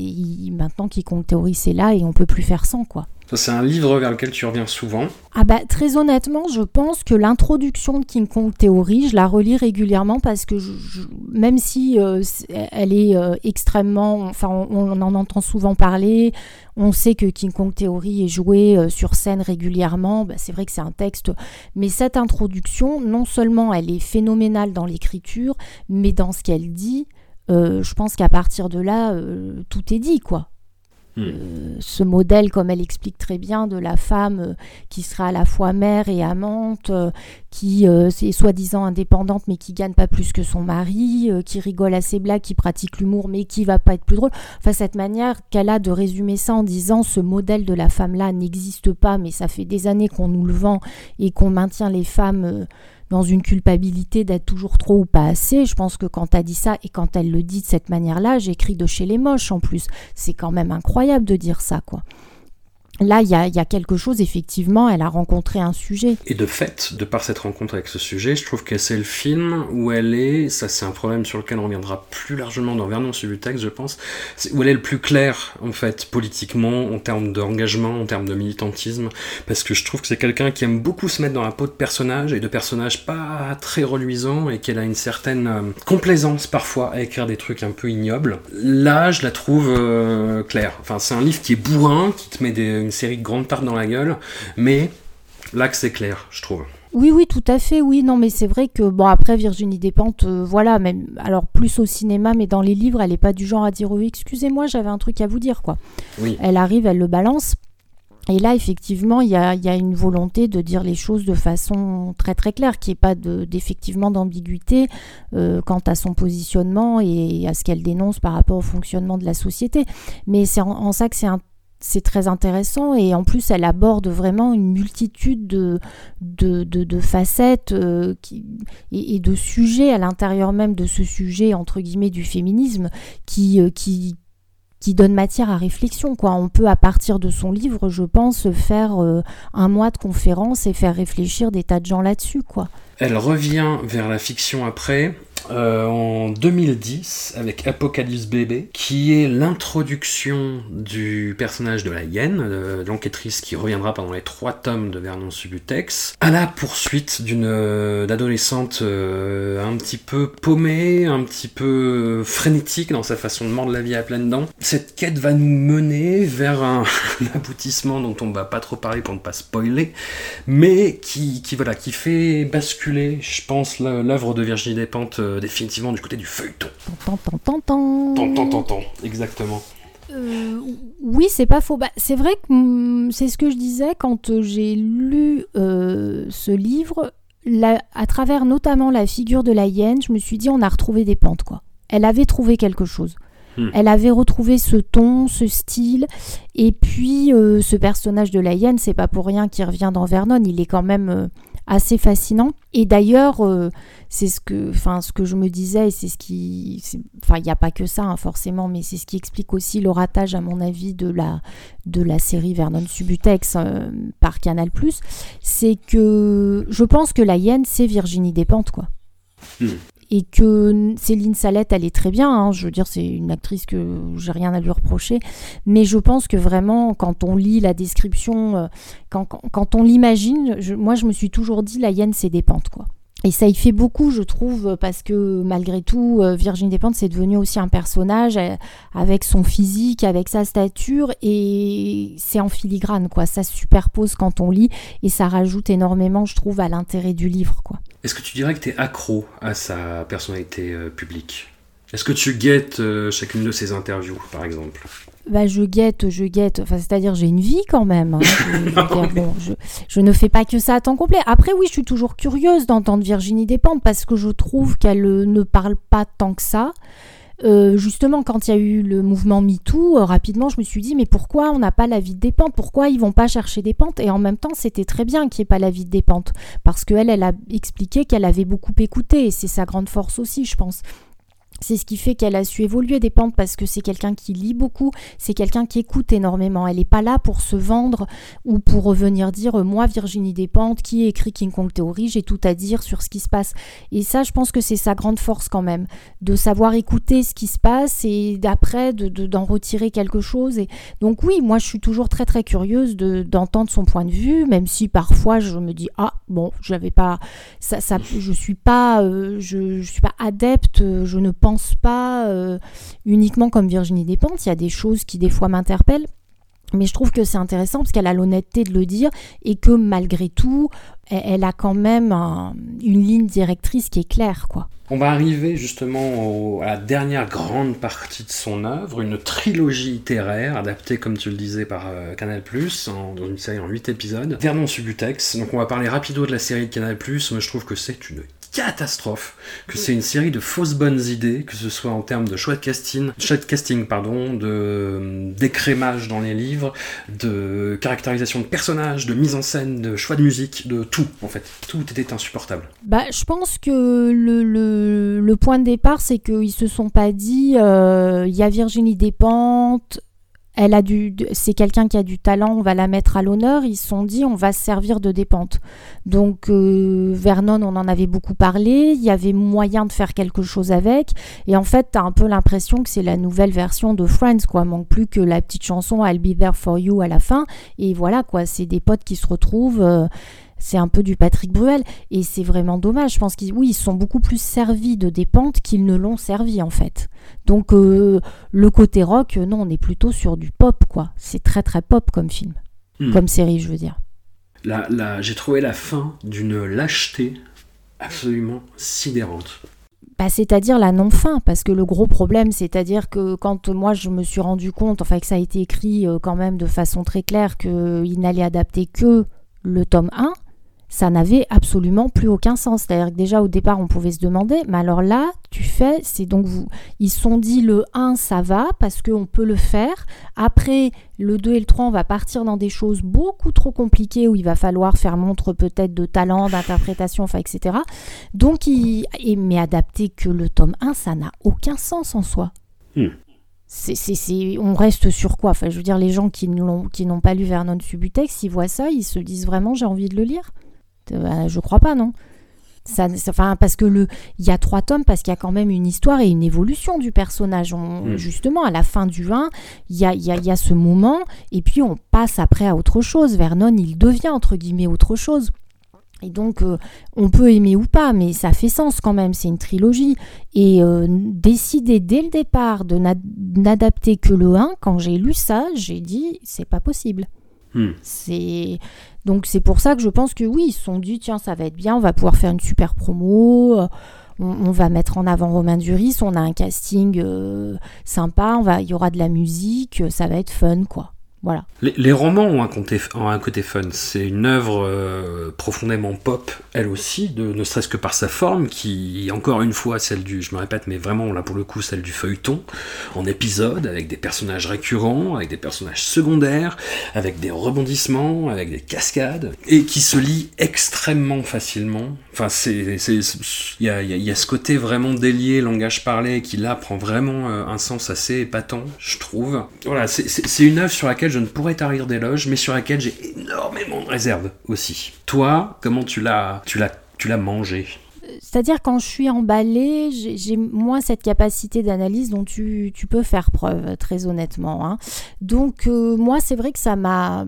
[SPEAKER 4] maintenant quiconque théorie c'est là et on peut plus faire sans quoi.
[SPEAKER 3] C'est un livre vers lequel tu reviens souvent.
[SPEAKER 4] Ah bah très honnêtement, je pense que l'introduction de King Kong Theory, je la relis régulièrement parce que même si euh, elle est euh, extrêmement, enfin on, en entend souvent parler, on sait que King Kong Theory est joué euh, sur scène régulièrement, bah, c'est vrai que c'est un texte, mais cette introduction, non seulement elle est phénoménale dans l'écriture, mais dans ce qu'elle dit, je pense qu'à partir de là, tout est dit quoi. Hmm. Euh, ce modèle, comme elle explique très bien, de la femme euh, qui sera à la fois mère et amante, euh, qui est soi-disant indépendante mais qui gagne pas plus que son mari, qui rigole à ses blagues, qui pratique l'humour mais qui va pas être plus drôle. Enfin, cette manière qu'elle a de résumer ça en disant ce modèle de la femme-là n'existe pas, mais ça fait des années qu'on nous le vend et qu'on maintient les femmes dans une culpabilité d'être toujours trop ou pas assez. Je pense que quand elle dit ça et quand elle le dit de cette manière-là, j'écris de chez les moches en plus. C'est quand même incroyable de dire ça, quoi. Là, il y a, quelque chose, effectivement, elle a rencontré un sujet.
[SPEAKER 3] Et de fait, de par cette rencontre avec ce sujet, je trouve que c'est le film où elle est, ça c'est un problème sur lequel on reviendra plus largement dans Vernon texte, je pense, où elle est le plus claire, en fait, politiquement, en termes d'engagement, en termes de militantisme, parce que je trouve que c'est quelqu'un qui aime beaucoup se mettre dans la peau de personnages, et de personnages pas très reluisants, et qu'elle a une certaine euh, complaisance parfois à écrire des trucs un peu ignobles. Là, je la trouve euh, claire. Enfin, c'est un livre qui est bourrin, qui te met des une série de grandes tartes dans la gueule, mais là que c'est clair, je trouve.
[SPEAKER 4] Oui, oui, tout à fait, oui. Non, mais c'est vrai que, bon, après, Virginie Despentes, euh, voilà, même, alors plus au cinéma, mais dans les livres, elle n'est pas du genre à dire, oui, excusez-moi, j'avais un truc à vous dire, quoi.
[SPEAKER 3] Oui.
[SPEAKER 4] Elle arrive, elle le balance. Et là, effectivement, il y a, y a, une volonté de dire les choses de façon très très claire, qui n'y ait pas d'effectivement d'ambiguïté euh, quant à son positionnement et à ce qu'elle dénonce par rapport au fonctionnement de la société. Mais c'est en, en, ça que c'est un c'est très intéressant et en plus elle aborde vraiment une multitude de, de, facettes euh, et, de sujets à l'intérieur même de ce sujet entre guillemets du féminisme qui, euh, qui, qui donne matière à réflexion. Quoi. On peut à partir de son livre, je pense, faire euh, un mois de conférence et faire réfléchir des tas de gens là-dessus. quoi.
[SPEAKER 3] Elle revient vers la fiction après euh, en 2010 avec Apocalypse Bébé, qui est l'introduction du personnage de la hyène, de l'enquêtrice qui reviendra pendant les trois tomes de Vernon Subutex, à la poursuite d'une euh, adolescente euh, un petit peu paumée, un petit peu frénétique dans sa façon de mordre la vie à pleines dents. Cette quête va nous mener vers *laughs* un, aboutissement dont on va pas trop parler pour ne pas spoiler, mais qui, qui voilà, qui fait basculer, je pense, l'œuvre de Virginie Despentes euh, définitivement du côté du feuilleton.
[SPEAKER 4] Tant, tant, tant, tant.
[SPEAKER 3] Tant, tant, tant, exactement.
[SPEAKER 4] Euh, oui, c'est pas faux. Bah, c'est vrai que mm, c'est ce que je disais quand euh, j'ai lu ce livre, à travers notamment la figure de la hyène, je me suis dit on a retrouvé des pentes quoi. Elle avait trouvé quelque chose. Hmm. Elle avait retrouvé ce ton, ce style, et puis ce personnage de la hyène, c'est pas pour rien qu'il revient dans Vernon. Il est quand même assez fascinant. Et d'ailleurs, euh, c'est ce que, enfin, ce que je me disais, et c'est ce qui, enfin, il n'y a pas que ça hein, forcément, mais c'est ce qui explique aussi le ratage, à mon avis, de la, de la série Vernon Subutex euh, par Canal+. C'est que je pense que la hyène, c'est Virginie Despentes, quoi. Hmm et que Céline Salette, est très bien. Hein. je veux dire, c'est une actrice que j'ai rien à lui reprocher. Mais je pense que vraiment, quand on lit la description, euh, quand, quand, on l'imagine, moi, je me suis toujours dit, la hyène, c'est des pentes, quoi. Et ça y fait beaucoup, je trouve, parce que malgré tout, euh, Virginie Despentes, c'est devenu aussi un personnage euh, avec son physique, avec sa stature, et c'est en filigrane, quoi. Ça se superpose quand on lit, et ça rajoute énormément, je trouve, à l'intérêt du livre, quoi.
[SPEAKER 3] Est-ce que tu dirais que tu es accro à sa personnalité euh, publique? Est-ce que tu guettes chacune de ces interviews, par exemple?
[SPEAKER 4] Bah, je guette, je guette. Enfin, c'est-à-dire, j'ai une vie quand même. hein. Je, je veux dire, *laughs* bon, je, je ne fais pas que ça à temps complet. Après, oui, je suis toujours curieuse d'entendre Virginie Despentes parce que je trouve qu'elle euh, ne parle pas tant que ça. Euh, justement, quand il y a eu le mouvement MeToo, euh, rapidement, je me suis dit, mais pourquoi on n'a pas la vie de Despentes? Pourquoi ils vont pas chercher Despentes? Et en même temps, c'était très bien qu'il n'y ait pas la vie de Despentes parce qu'elle, elle a expliqué qu'elle avait beaucoup écouté et c'est sa grande force aussi, je pense. C'est ce qui fait qu'elle a su évoluer des pentes parce que c'est quelqu'un qui lit beaucoup, c'est quelqu'un qui écoute énormément. Elle n'est pas là pour se vendre ou pour revenir dire moi Virginie Despentes qui écrit King Kong Theory, j'ai tout à dire sur ce qui se passe. Et ça, je pense que c'est sa grande force quand même, de savoir écouter ce qui se passe et d'après de, de- d'en retirer quelque chose. Donc oui, moi je suis toujours très très curieuse de, d'entendre son point de vue, même si parfois je me dis ah bon, j'avais pas je suis pas euh, je, je suis pas adepte, je ne pas euh, uniquement comme Virginie Despentes. Il y a des choses qui des fois m'interpellent. Mais je trouve que c'est intéressant parce qu'elle a l'honnêteté de le dire et que malgré tout, elle, a quand même un- une ligne directrice qui est claire, quoi.
[SPEAKER 3] On va arriver justement à la dernière grande partie de son œuvre, une trilogie littéraire adaptée, comme tu le disais, par euh, Canal+, dans une série en 8 épisodes. Vernon Subutex, donc on va parler rapido de la série de Canal+, mais je trouve que c'est une catastrophe, que c'est une série de fausses bonnes idées, que ce soit en termes de choix de casting, choix de casting pardon, de euh, d'écrémage dans les livres, de caractérisation de personnages, de mise en scène, de choix de musique, de tout en fait. Tout était insupportable.
[SPEAKER 4] Bah, je pense que le, le, le point de départ, c'est qu'ils se sont pas dit euh, il y a Virginie Despentes, elle a du, c'est quelqu'un qui a du talent, on va la mettre à l'honneur. Ils se sont dit on va se servir de Despentes. Donc euh, Vernon, on en avait beaucoup parlé, il y avait moyen de faire quelque chose avec. Et en fait, t'as un peu l'impression que c'est la nouvelle version de Friends, quoi. Manque plus que la petite chanson I'll be there for you à la fin. Et voilà, quoi. C'est des potes qui se retrouvent. euh, c'est un peu du Patrick Bruel et c'est vraiment dommage. Je pense qu'ils oui, ils sont beaucoup plus servis de des pentes qu'ils ne l'ont servi en fait. Donc euh, le côté rock, euh, non, on est plutôt sur du pop quoi. C'est très très pop comme film,
[SPEAKER 3] Hmm.
[SPEAKER 4] comme série, je veux dire.
[SPEAKER 3] La, la- j'ai trouvé la fin d'une lâcheté absolument sidérante.
[SPEAKER 4] Bah, c'est-à-dire la non-fin, parce que le gros problème, c'est-à-dire que quand moi je me suis rendu compte, enfin que ça a été écrit euh, quand même de façon très claire qu'il n'allait adapter que le tome 1, ça n'avait absolument plus aucun sens. C'est-à-dire que déjà au départ on pouvait se demander, mais alors là, tu fais, c'est donc vous, ils se sont dit le 1 ça va parce qu'on peut le faire. Après le 2 et le 3 on va partir dans des choses beaucoup trop compliquées où il va falloir faire montre peut-être de talent, d'interprétation, enfin etc. Donc, il, et- mais adapter que le tome 1, ça n'a aucun sens en soi.
[SPEAKER 3] Hmm.
[SPEAKER 4] C'est, c'est- c'est- on reste sur quoi? Enfin, je veux dire, les gens qui n'ont, qui n'ont pas lu Vernon Subutex, ils voient ça, ils se disent vraiment j'ai envie de le lire. Euh, je crois pas, non. Ça, enfin, parce que le, il y a trois tomes, parce qu'il y a quand même une histoire et une évolution du personnage. On-
[SPEAKER 3] Hmm.
[SPEAKER 4] Justement, à la fin du 1, il y a, y a- y a ce moment, et puis on passe après à autre chose. Vernon, il devient entre guillemets autre chose. Et donc, euh, on peut aimer ou pas, mais ça fait sens quand même, c'est une trilogie. Et euh, décider dès le départ de n'a- n'adapter que le 1, quand j'ai lu ça, j'ai dit, c'est pas possible.
[SPEAKER 3] Hmm.
[SPEAKER 4] C'est donc c'est pour ça que je pense que oui, ils se sont dit tiens ça va être bien, on va pouvoir faire une super promo, euh, on, va mettre en avant Romain Duris, on a un casting euh, sympa, on va il y aura de la musique, euh, ça va être fun quoi. Voilà.
[SPEAKER 3] Les, romans ont un, côté, ont un côté fun. C'est une œuvre euh, profondément pop, elle aussi, de, ne serait-ce que par sa forme, qui, encore une fois, celle du, je me répète, mais vraiment, là pour le coup, celle du feuilleton, en épisode, avec des personnages récurrents, avec des personnages secondaires, avec des rebondissements, avec des cascades, et qui se lit extrêmement facilement. Enfin, c'est, il y a, y a- ce côté vraiment délié, langage parlé, qui là prend vraiment euh, un sens assez épatant, je trouve. Voilà, c'est, une œuvre sur laquelle je ne pourrais tarir d'éloges, mais sur laquelle j'ai énormément de réserves aussi. Toi, comment tu l'as, tu l'as, tu l'as mangé?
[SPEAKER 4] C'est-à-dire quand je suis emballée, j'ai j'ai moins cette capacité d'analyse dont tu, tu peux faire preuve, très honnêtement. hein. Donc euh, moi, c'est vrai que ça m'a...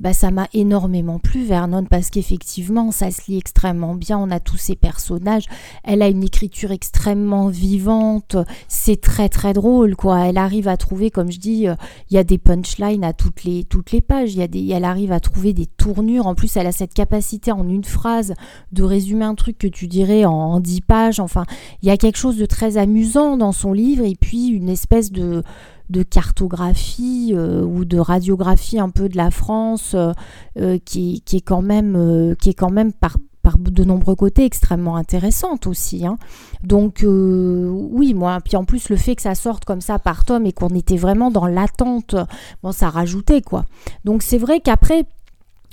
[SPEAKER 4] bah, ça m'a énormément plu Vernon parce qu'effectivement ça se lit extrêmement bien, on a tous ces personnages, elle a une écriture extrêmement vivante, c'est très très drôle quoi, elle arrive à trouver comme je dis, euh, il y a des punchlines à toutes les, toutes les pages, y a des, elle arrive à trouver des tournures, en plus elle a cette capacité en une phrase de résumer un truc que tu dirais en dix pages, enfin il y a quelque chose de très amusant dans son livre. Et puis une espèce de de cartographie euh, ou de radiographie un peu de la France euh, euh, qui, est quand même, qui est quand même par, par de nombreux côtés extrêmement intéressante aussi. Hein. Donc oui, moi, puis en plus le fait que ça sorte comme ça par tome et qu'on était vraiment dans l'attente, bon, ça rajoutait quoi. Donc c'est vrai qu'après,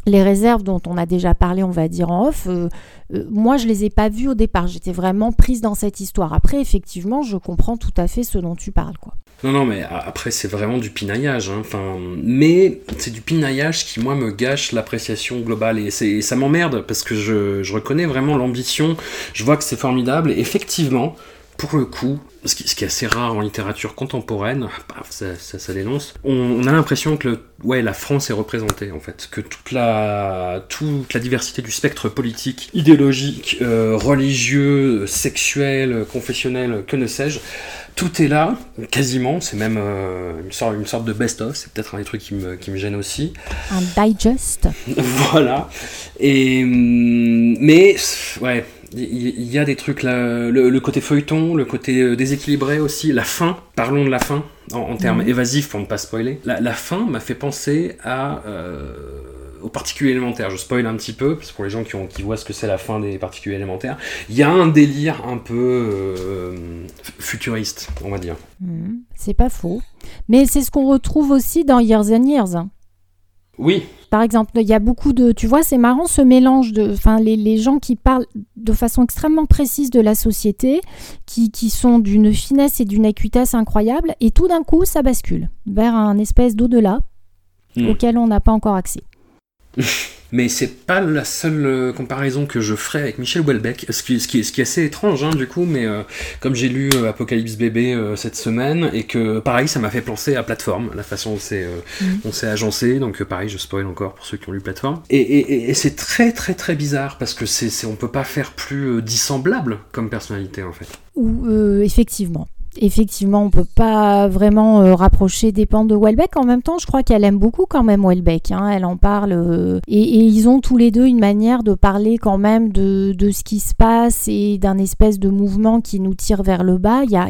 [SPEAKER 4] les réserves dont on a déjà parlé, on va dire en off, moi je les ai pas vues au départ. J'étais vraiment prise dans cette histoire. Après, effectivement, je comprends tout à fait ce dont tu parles, quoi.
[SPEAKER 3] Non, non, mais après, c'est vraiment du pinaillage. Hein. Enfin, mais c'est du pinaillage qui, moi, me gâche l'appréciation globale. Et, ça m'emmerde parce que je, reconnais vraiment l'ambition. Je vois que c'est formidable. Effectivement, pour le coup, ce qui, ce qui, est assez rare en littérature contemporaine, ça, ça, ça dénonce, on, a l'impression que le, ouais, la France est représentée en fait, que toute la, toute la diversité du spectre politique, idéologique, euh, religieux, sexuel, confessionnel, que ne sais-je, tout est là, quasiment, c'est même euh, une, sorte, une sorte de best-of, c'est peut-être un des trucs qui me, qui me gêne aussi.
[SPEAKER 4] Un digest. *laughs*
[SPEAKER 3] voilà. Et, hum, mais, ouais, il y, a des trucs là, le, côté feuilleton, le côté euh, déséquilibré aussi, la fin, parlons de la fin, en, termes mhm. évasifs pour ne pas spoiler. La, fin m'a fait penser à... Euh, aux particules élémentaires. Je spoil un petit peu, parce que pour les gens qui, ont, qui voient ce que c'est la fin des particules élémentaires, il y a un délire un peu euh, futuriste, on va dire.
[SPEAKER 4] Mhm. c'est pas faux. Mais c'est ce qu'on retrouve aussi dans Years and Years.
[SPEAKER 3] Oui.
[SPEAKER 4] Par exemple, il y a beaucoup de. Tu vois, c'est marrant ce mélange de. Enfin, les, les, gens qui parlent de façon extrêmement précise de la société, qui, qui sont d'une finesse et d'une acuitesse incroyable, et tout d'un coup, ça bascule vers un espèce d'au-delà hmm. auquel on n'a pas encore accès. *laughs*
[SPEAKER 3] Mais c'est pas la seule euh, comparaison que je ferai avec Michel Houellebecq, ce qui, ce qui, ce qui est assez étrange hein, du coup, mais euh, comme j'ai lu euh, Apocalypse Bébé cette semaine, et que pareil, ça m'a fait penser à Plateforme, la façon dont c'est mm. on s'est agencé, donc pareil, je spoil encore pour ceux qui ont lu Plateforme. Et, et, et c'est très très très bizarre, parce que c'est on peut pas faire plus dissemblable comme personnalité en fait.
[SPEAKER 4] Ou effectivement effectivement, on peut pas vraiment euh, rapprocher des pentes de Welbeck. En même temps, je crois qu'elle aime beaucoup quand même Welbeck. Hein. Elle en parle. Euh, et, ils ont tous les deux une manière de parler quand même de, ce qui se passe et d'un espèce de mouvement qui nous tire vers le bas. Il y a,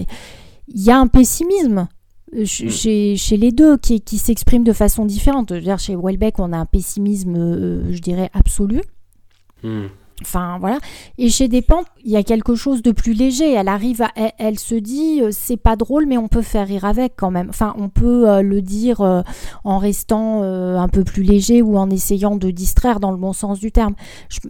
[SPEAKER 4] y a un pessimisme euh, mm. chez, chez, les deux qui, qui s'exprime de façon différente. dire, chez Welbeck, on a un pessimisme, je dirais, absolu. Mm. Enfin voilà. Et chez Despentes, il y a quelque chose de plus léger. Elle arrive, elle, se dit, euh, c'est pas drôle, mais on peut faire rire avec quand même. Enfin, on peut euh, le dire euh, en restant un peu plus léger ou en essayant de distraire dans le bon sens du terme.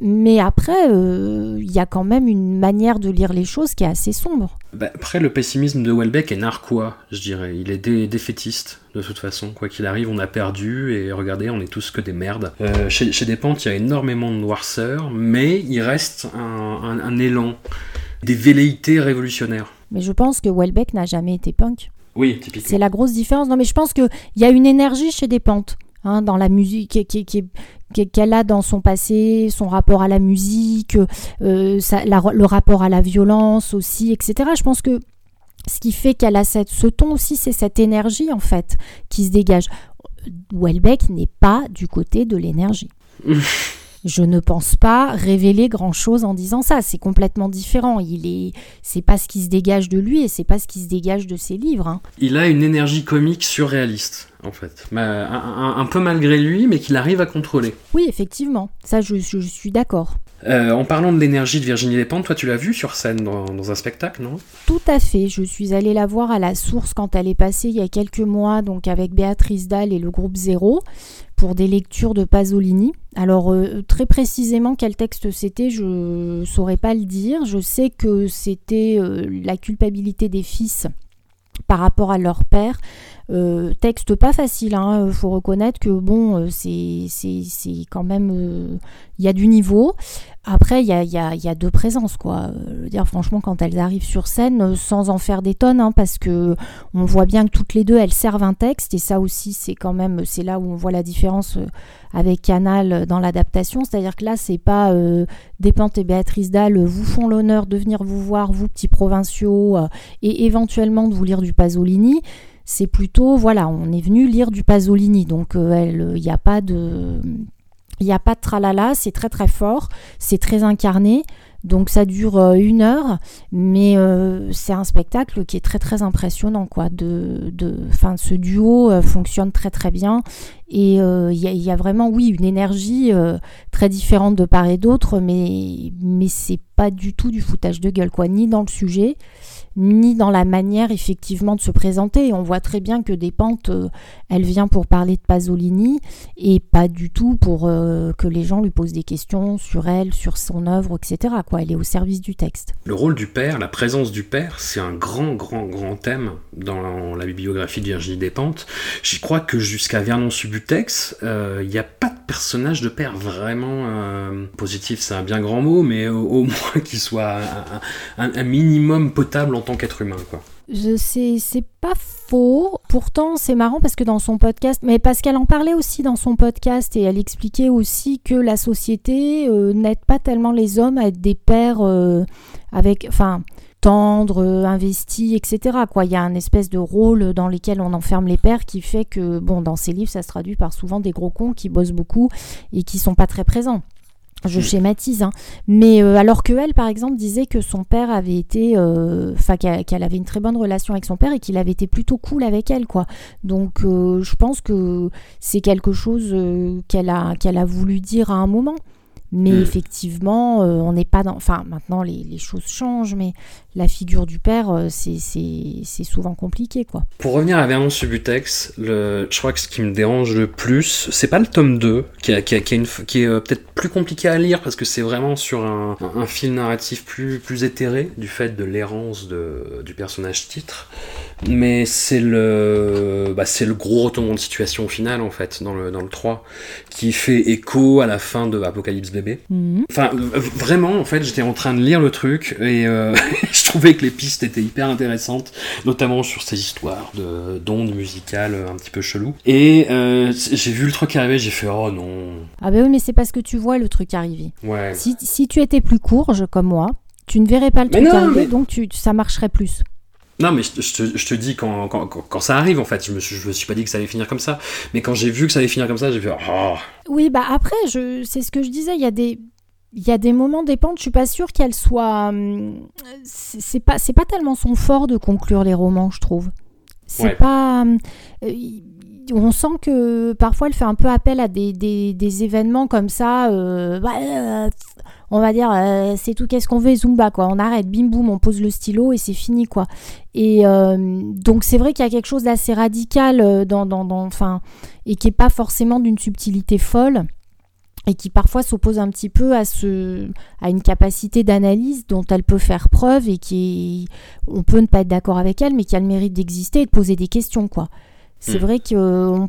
[SPEAKER 4] mais après, il y a quand même une manière de lire les choses qui est assez sombre.
[SPEAKER 3] Bah, après, le pessimisme de Welbeck est narquois, je dirais. Il est défaitiste, de toute façon. Quoi qu'il arrive, on a perdu, et regardez, on est tous que des merdes. chez, chez Despentes, il y a énormément de noirceur, mais il reste un élan des velléités révolutionnaires.
[SPEAKER 4] Mais je pense que Welbeck n'a jamais été punk.
[SPEAKER 3] Oui, typiquement.
[SPEAKER 4] C'est la grosse différence. Non, mais je pense qu'il y a une énergie chez des pentes, hein, dans la musique, qu'elle a dans son passé, son rapport à la musique, euh, le rapport à la violence aussi, etc. Je pense que ce qui fait qu'elle a cette, ce ton aussi, c'est cette énergie en fait qui se dégage. Welbeck n'est pas du côté de l'énergie. *laughs* je ne pense pas révéler grand chose en disant ça. C'est complètement différent. Il est, c'est pas ce qui se dégage de lui et c'est pas ce qui se dégage de ses livres. Hein.
[SPEAKER 3] Il a une énergie comique surréaliste, en fait, un, peu malgré lui, mais qu'il arrive à contrôler.
[SPEAKER 4] Oui, effectivement. Ça, je, suis d'accord.
[SPEAKER 3] Euh, en parlant de l'énergie de Virginie Despentes, toi tu l'as vue sur scène dans, un spectacle, non?
[SPEAKER 4] Tout à fait. Je suis allée la voir à la source quand elle est passée il y a quelques mois, donc avec Béatrice Dalle et le groupe Zéro pour des lectures de Pasolini. Alors euh, très précisément quel texte c'était, je ne saurais pas le dire. Je sais que c'était euh, la culpabilité des fils par rapport à leur père. Euh, texte pas facile, il hein. faut reconnaître que bon, c'est quand même il y a du niveau. Après, il y a, y, a, deux présences, quoi. Euh, dire, franchement, quand elles arrivent sur scène, euh, sans en faire des tonnes, hein, parce que on voit bien que toutes les deux, elles servent un texte, et ça aussi, c'est quand même, c'est là où on voit la différence euh, avec Canal dans l'adaptation. C'est-à-dire que là, c'est pas euh, Despentes et Béatrice Dalle vous font l'honneur de venir vous voir, vous petits provinciaux, et éventuellement de vous lire du Pasolini c'est plutôt, voilà, on est venu lire du Pasolini, donc il n'y a pas de il a pas de tralala, c'est très très fort, c'est très incarné. Donc ça dure euh, une heure, mais euh, c'est un spectacle qui est très très impressionnant. Quoi. De, de, ce duo euh, fonctionne très très bien et il y, y, a vraiment, oui, une énergie très différente de part et d'autre, mais, mais c'est pas du tout du foutage de gueule, quoi, ni dans le sujet, ni dans la manière effectivement de se présenter. on voit très bien que Despentes, euh, elle vient pour parler de Pasolini et pas du tout pour euh, que les gens lui posent des questions sur elle, sur son œuvre, etc. Quoi. Elle est au service du texte.
[SPEAKER 3] Le rôle du père, la présence du père, c'est un grand, grand, grand thème dans la bibliographie de Virginie Despentes. J'y crois que jusqu'à Vernon-Subutex, euh, il n'y a pas de personnage de père vraiment positif, c'est un bien grand mot, mais au, *laughs* moins qu'il soit un, minimum potable en tant qu'être humain, quoi.
[SPEAKER 4] C'est pas faux. Pourtant, c'est marrant parce que dans son podcast, mais qu'elle en parlait aussi dans son podcast et elle expliquait aussi que la société euh, n'aide pas tellement les hommes à être des pères euh, avec, enfin, tendres, investis, etc. Quoi, il y a un espèce de rôle dans lequel on enferme les pères qui fait que, bon, dans ses livres, ça se traduit par souvent des gros cons qui bossent beaucoup et qui sont pas très présents. Je schématise, hein. mais euh, alors que elle, par exemple, disait que son père avait été, euh, enfin qu'elle avait une très bonne relation avec son père et qu'il avait été plutôt cool avec elle, quoi. Donc, euh, je pense que c'est quelque chose qu'elle a qu'elle a voulu dire à un moment. Mais hmm. effectivement, euh, on n'est pas dans. Enfin, maintenant, les, choses changent, mais la figure du père, euh, c'est souvent compliqué, quoi.
[SPEAKER 3] Pour revenir à Vernon Subutex, le, je crois que ce qui me dérange le plus, c'est pas le tome 2, qui, qui, qui, est euh, peut-être plus compliqué à lire, parce que c'est vraiment sur un, un, fil narratif plus, plus éthéré, du fait de l'errance du personnage titre. Mais c'est le, bah, c'est le gros retournement de situation au final, en fait, dans le, dans le 3, qui fait écho à la fin de Apocalypse bébé. Mhm. Enfin, vraiment, en fait, j'étais en train de lire le truc et euh, *laughs* je trouvais que les pistes étaient hyper intéressantes, notamment sur ces histoires de d'ondes musicales un petit peu chelou. Et euh, j'ai vu le truc arriver, j'ai fait oh non.
[SPEAKER 4] Ah ben oui, mais c'est parce que tu vois le truc arriver.
[SPEAKER 3] Ouais.
[SPEAKER 4] Si, si tu étais plus courge comme moi, tu ne verrais pas le truc arriver, donc tu, ça marcherait plus.
[SPEAKER 3] Non, mais je, te, je te, dis quand, quand, quand, ça arrive, en fait. Je me, suis, je me suis pas dit que ça allait finir comme ça. Mais quand j'ai vu que ça allait finir comme ça, j'ai fait oh.
[SPEAKER 4] Oui, bah après, je, c'est ce que je disais. Il y a des. Il y a des moments dépendent, je suis pas sûre qu'elle soit. Hum, c'est pas, c'est pas tellement son fort de conclure les romans, je trouve. C'est pas. Hum, euh, on sent que parfois elle fait un peu appel à des, des, événements comme ça. Euh, bah, euh, on va dire, euh, c'est tout, qu'est-ce qu'on veut, Zumba, quoi. On arrête, bim boum, on pose le stylo et c'est fini, quoi. Et donc, c'est vrai qu'il y a quelque chose d'assez radical dans, dans, dans et qui n'est pas forcément d'une subtilité folle et qui parfois s'oppose un petit peu à, ce, à une capacité d'analyse dont elle peut faire preuve et qui on peut ne pas être d'accord avec elle, mais qui a le mérite d'exister et de poser des questions, quoi. C'est hmm. vrai que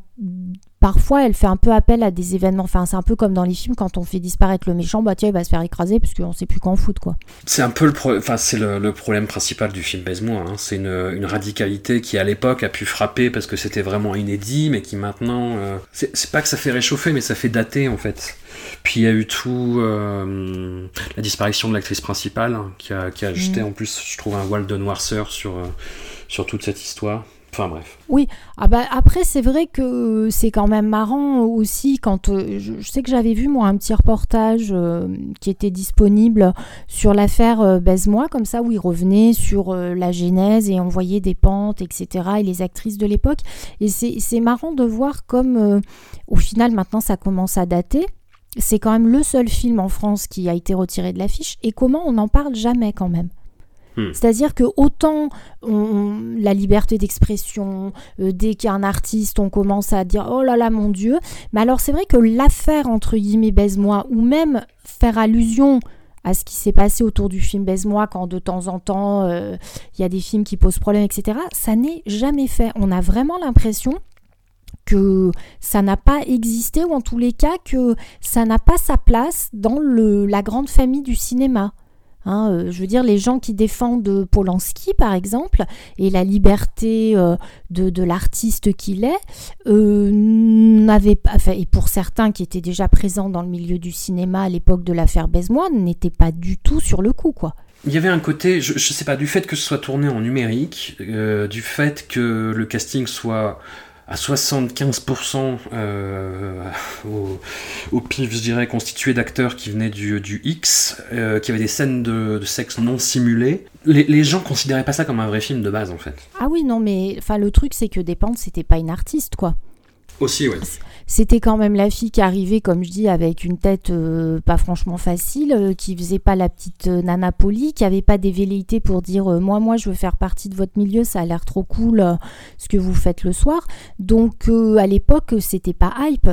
[SPEAKER 4] parfois elle fait un peu appel à des événements. Enfin, c'est un peu comme dans les films quand on fait disparaître le méchant, bah tiens, il va se faire écraser parce qu'on sait plus qu'en foutre quoi.
[SPEAKER 3] C'est un peu le, pro... enfin, c'est le, problème principal du film Baise-moi. Hein. C'est une, radicalité qui à l'époque a pu frapper parce que c'était vraiment inédit, mais qui maintenant, euh, c'est pas que ça fait réchauffer, mais ça fait dater en fait. Puis il y a eu tout euh, la disparition de l'actrice principale hein, qui, a, qui a jeté hmm. en plus, je trouve, un voile de noirceur sur, euh, sur toute cette histoire.
[SPEAKER 4] Oui, ah bah, après c'est vrai que c'est quand même marrant aussi quand euh, je, sais que j'avais vu moi un petit reportage euh, qui était disponible sur l'affaire euh, Baise-moi, comme ça où il revenait sur la genèse et on voyait des pentes, etc. et les actrices de l'époque. Et c'est marrant de voir comme au final maintenant ça commence à dater. C'est quand même le seul film en France qui a été retiré de l'affiche et comment on n'en parle jamais quand même. Hmm. C'est-à-dire que autant la liberté d'expression, euh, dès qu'il y artiste, on commence à dire oh là là mon Dieu. Mais alors c'est vrai que l'affaire entre guillemets baise-moi, ou même faire allusion à ce qui s'est passé autour du film Baise-moi, quand de temps en temps euh, il y a des films qui posent problème, etc., ça n'est jamais fait. On a vraiment l'impression que ça n'a pas existé, ou en tous les cas que ça n'a pas sa place dans la grande famille du cinéma. Hein, euh, je veux dire, les gens qui défendent Polanski, par exemple, et la liberté euh, de, l'artiste qu'il est, euh, n'avaient pas, et pour certains qui étaient déjà présents dans le milieu du cinéma à l'époque de l'affaire Baise-Moine, n'étaient pas du tout sur le coup, quoi.
[SPEAKER 3] Il y avait un côté, je, je, sais pas, du fait que ce soit tourné en numérique, du fait que le casting soit à 75% euh, au, pif, je dirais, constitué d'acteurs qui venaient du, du X, euh, qui avaient des scènes de, sexe non simulées. Les, gens considéraient pas ça comme un vrai film de base, en fait.
[SPEAKER 4] Ah oui, non, mais le truc, c'est que Dépente, c'était pas une artiste, quoi. C'était quand même la fille qui arrivait, comme je dis, avec une tête euh, pas franchement facile, euh, qui faisait pas la petite euh, nana polie, qui avait pas des velléités pour dire moi, moi, je veux faire partie de votre milieu, ça a l'air trop cool ce que vous faites le soir. Donc à l'époque, c'était pas hype.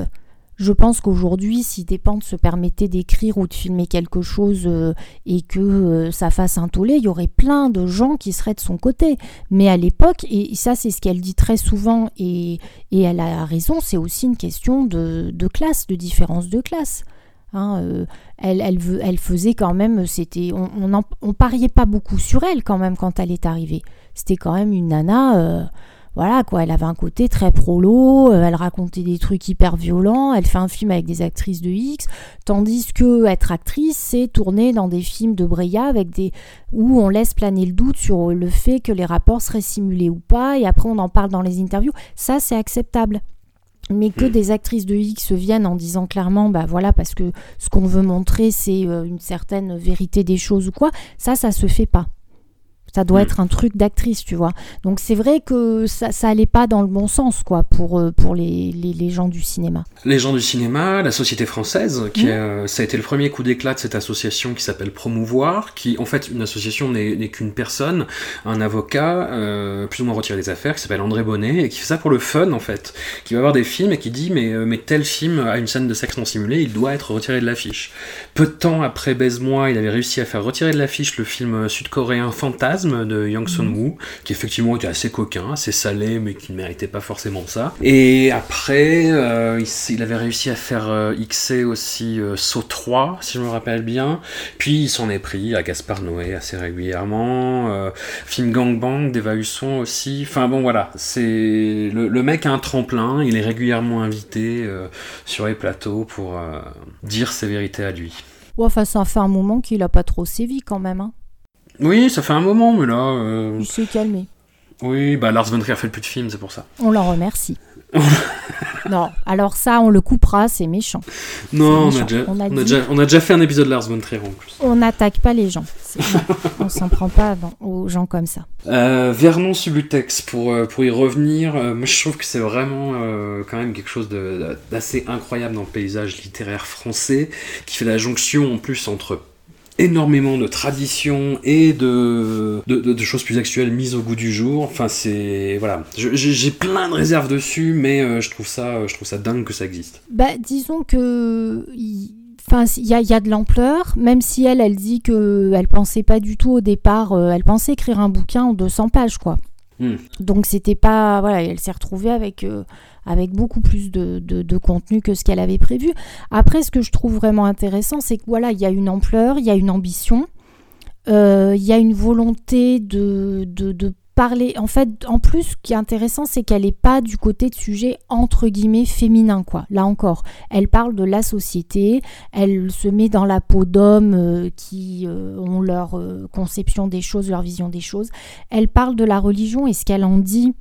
[SPEAKER 4] Je pense qu'aujourd'hui, si des pentes se permettaient d'écrire ou de filmer quelque chose euh, et que euh, ça fasse un tollé, il y aurait plein de gens qui seraient de son côté. Mais à l'époque, et ça c'est ce qu'elle dit très souvent, et, elle a raison, c'est aussi une question de, classe, de différence de classe. Hein, euh, elle, faisait quand même, c'était, on, on, pariait pas beaucoup sur elle quand même quand elle est arrivée. C'était quand même une nana voilà quoi, elle avait un côté très prolo, euh, elle racontait des trucs hyper violents, elle fait un film avec des actrices de X, tandis que être actrice, c'est tourner dans des films de Breya avec des où on laisse planer le doute sur le fait que les rapports seraient simulés ou pas, et après on en parle dans les interviews. Ça, c'est acceptable. Mais que hmm. des actrices de X viennent en disant clairement, bah voilà, parce que ce qu'on veut montrer, c'est euh, une certaine vérité des choses ou quoi, ça, ça se fait pas. Ça doit mm. être un truc d'actrice, tu vois. Donc c'est vrai que ça, ça allait pas dans le bon sens, quoi, pour, euh, pour les, les, gens du cinéma.
[SPEAKER 3] Les gens du cinéma, la société française, qui mm. ça a été le premier coup d'éclat de cette association qui s'appelle Promouvoir, qui, en fait, une association n'est qu'une personne, un avocat, euh, plus ou moins retiré des affaires, qui s'appelle André Bonnet, et qui fait ça pour le fun, en fait. Qui va voir des films et qui dit, mais, euh, mais tel film a une scène de sexe non simulé, il doit être retiré de l'affiche. Peu de temps après Baise-moi, il avait réussi à faire retirer de l'affiche le film sud-coréen Fantasme, de Yang Sun-woo, qui effectivement était assez coquin, assez salé, mais qui ne méritait pas forcément ça. Et après, euh, il, avait réussi à faire euh, XC aussi euh, Saut 3, si je me rappelle bien. Puis il s'en est pris à Gaspard Noé assez régulièrement. film Gangbang d'Eva Husson aussi. Enfin bon, voilà, c'est le, mec a un tremplin, il est régulièrement invité sur les plateaux pour dire ses vérités à lui.
[SPEAKER 4] Ouais, enfin, ça fait un moment qu'il a pas trop sévi quand même. Hein.
[SPEAKER 3] Oui, ça fait un moment, mais là. Euh...
[SPEAKER 4] Il s'est calmé.
[SPEAKER 3] Oui, bah Lars von Trier fait plus de films, c'est pour ça.
[SPEAKER 4] On l'en remercie. *laughs* non, alors ça, on le coupera, c'est méchant.
[SPEAKER 3] Non, On, a déjà, on, a déjà, on, a déjà, fait un épisode Lars von Trier en plus.
[SPEAKER 4] On n'attaque pas les gens. *laughs* on s'en prend pas aux gens comme ça.
[SPEAKER 3] Euh, Vernon Subutex, pour, euh, pour y revenir, euh, moi je trouve que c'est vraiment euh, quand même quelque chose d'assez incroyable dans le paysage littéraire français, qui fait la jonction en plus entre énormément de traditions et de, de, choses plus actuelles mises au goût du jour. Enfin, c'est. Voilà. J'ai plein de réserves dessus, mais euh, je, trouve ça, je trouve ça dingue que ça existe.
[SPEAKER 4] Bah, disons que. Enfin, il y a, y a, de l'ampleur, même si elle, elle dit que elle pensait pas du tout au départ, euh, elle pensait écrire un bouquin en 200 pages, quoi. Hmm. Donc c'était pas, voilà, elle s'est retrouvée avec euh, avec beaucoup plus de, de, contenu que ce qu'elle avait prévu. Après, ce que je trouve vraiment intéressant, c'est que voilà, il y a une ampleur, il y a une ambition, euh, il y a une volonté de, de, parler. En fait, en plus, ce qui est intéressant, c'est qu'elle n'est pas du côté de sujet entre guillemets féminin, quoi. Là encore, elle parle de la société, elle se met dans la peau d'hommes euh, qui euh, ont leur conception des choses, leur vision des choses. Elle parle de la religion et ce qu'elle en dit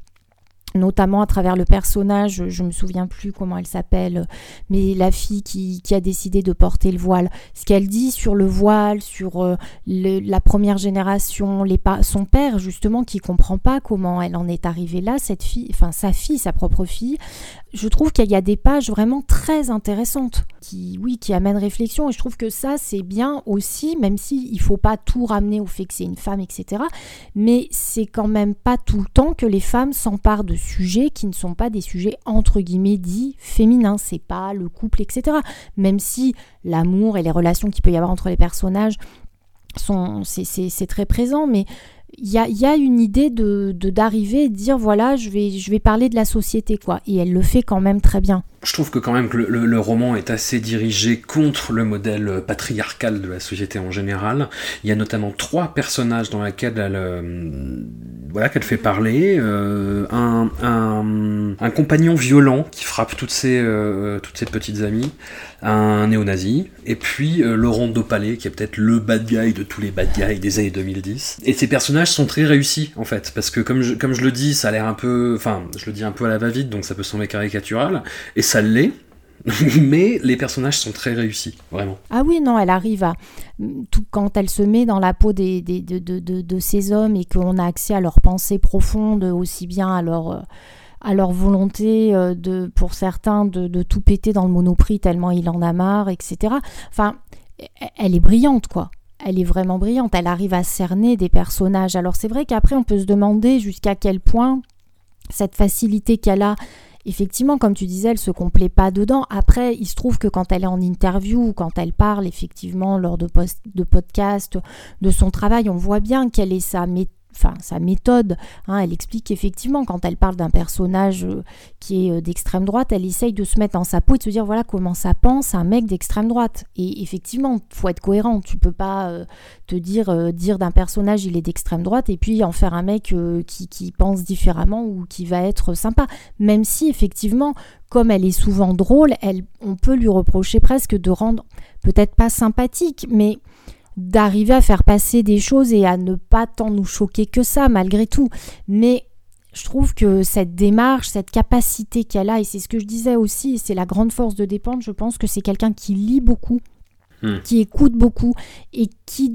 [SPEAKER 4] notamment à travers le personnage, je me souviens plus comment elle s'appelle, mais la fille qui, a décidé de porter le voile. Ce qu'elle dit sur le voile, sur euh, la première génération, son père justement qui comprend pas comment elle en est arrivée là, cette fille, enfin sa fille, sa propre fille, je trouve qu'il y a des pages vraiment très intéressantes qui, oui, qui amènent réflexion. Et je trouve que ça, c'est bien aussi, même si il faut pas tout ramener au fait que c'est une femme, etc. Mais c'est quand même pas tout le temps que les femmes s'emparent de sujets qui ne sont pas des sujets entre guillemets dits féminins. C'est pas le couple, etc. Même si l'amour et les relations qu'il peut y avoir entre les personnages sont, c'est très présent, mais il y a, une idée de d'arriver et de dire voilà, je vais, je vais parler de la société, quoi. Et elle le fait quand même très bien
[SPEAKER 3] je trouve que quand même le, roman est assez dirigé contre le modèle patriarcal de la société en général. Il y a notamment trois personnages dans lesquels elle, euh, voilà, qu'elle fait parler. Euh, un, un, compagnon violent qui frappe toutes ses, euh, toutes ses petites amies, un néo-nazi, et puis Laurent Dopalé, qui est peut-être le bad guy de tous les bad guys des années 2010. Et ces personnages sont très réussis, en fait, parce que comme je, comme je le dis, ça a l'air un peu... Enfin, je le dis un peu à la va-vite, donc ça peut sembler caricatural, et ça l'est, *laughs* mais les personnages sont très réussis, vraiment.
[SPEAKER 4] Ah oui, non, elle arrive à... Tout, quand elle se met dans la peau des, des de, de, de, ces hommes et qu'on a accès à leurs pensées profondes, aussi bien à leur, à leur volonté, euh, de, pour certains, de, tout péter dans le monoprix tellement il en a marre, etc. Enfin, elle est brillante, quoi elle est vraiment brillante. Elle arrive à cerner des personnages. Alors c'est vrai qu'après, on peut se demander jusqu'à quel point cette facilité qu'elle a effectivement, comme tu disais, elle se complaît pas dedans. Après, il se trouve que quand elle est en interview quand elle parle, effectivement, lors de, de podcasts, de son travail, on voit bien quelle est sa méthode enfin sa méthode. Hein, elle explique qu'effectivement, quand elle parle d'un personnage euh, qui est euh, d'extrême droite, elle essaye de se mettre dans sa peau et de se dire voilà comment ça pense un mec d'extrême droite. Et effectivement, faut être cohérent. Tu peux pas euh, te dire dire d'un personnage il est d'extrême droite et puis en faire un mec qui, qui pense différemment ou qui va être sympa. Même si effectivement, comme elle est souvent drôle, elle, on peut lui reprocher presque de rendre peut-être pas sympathique, mais d'arriver à faire passer des choses et à ne pas tant nous choquer que ça, malgré tout. Mais je trouve que cette démarche, cette capacité qu'elle a, et c'est ce que je disais aussi, c'est la grande force de dépendre, je pense que c'est quelqu'un qui lit beaucoup, hmm. qui écoute beaucoup et qui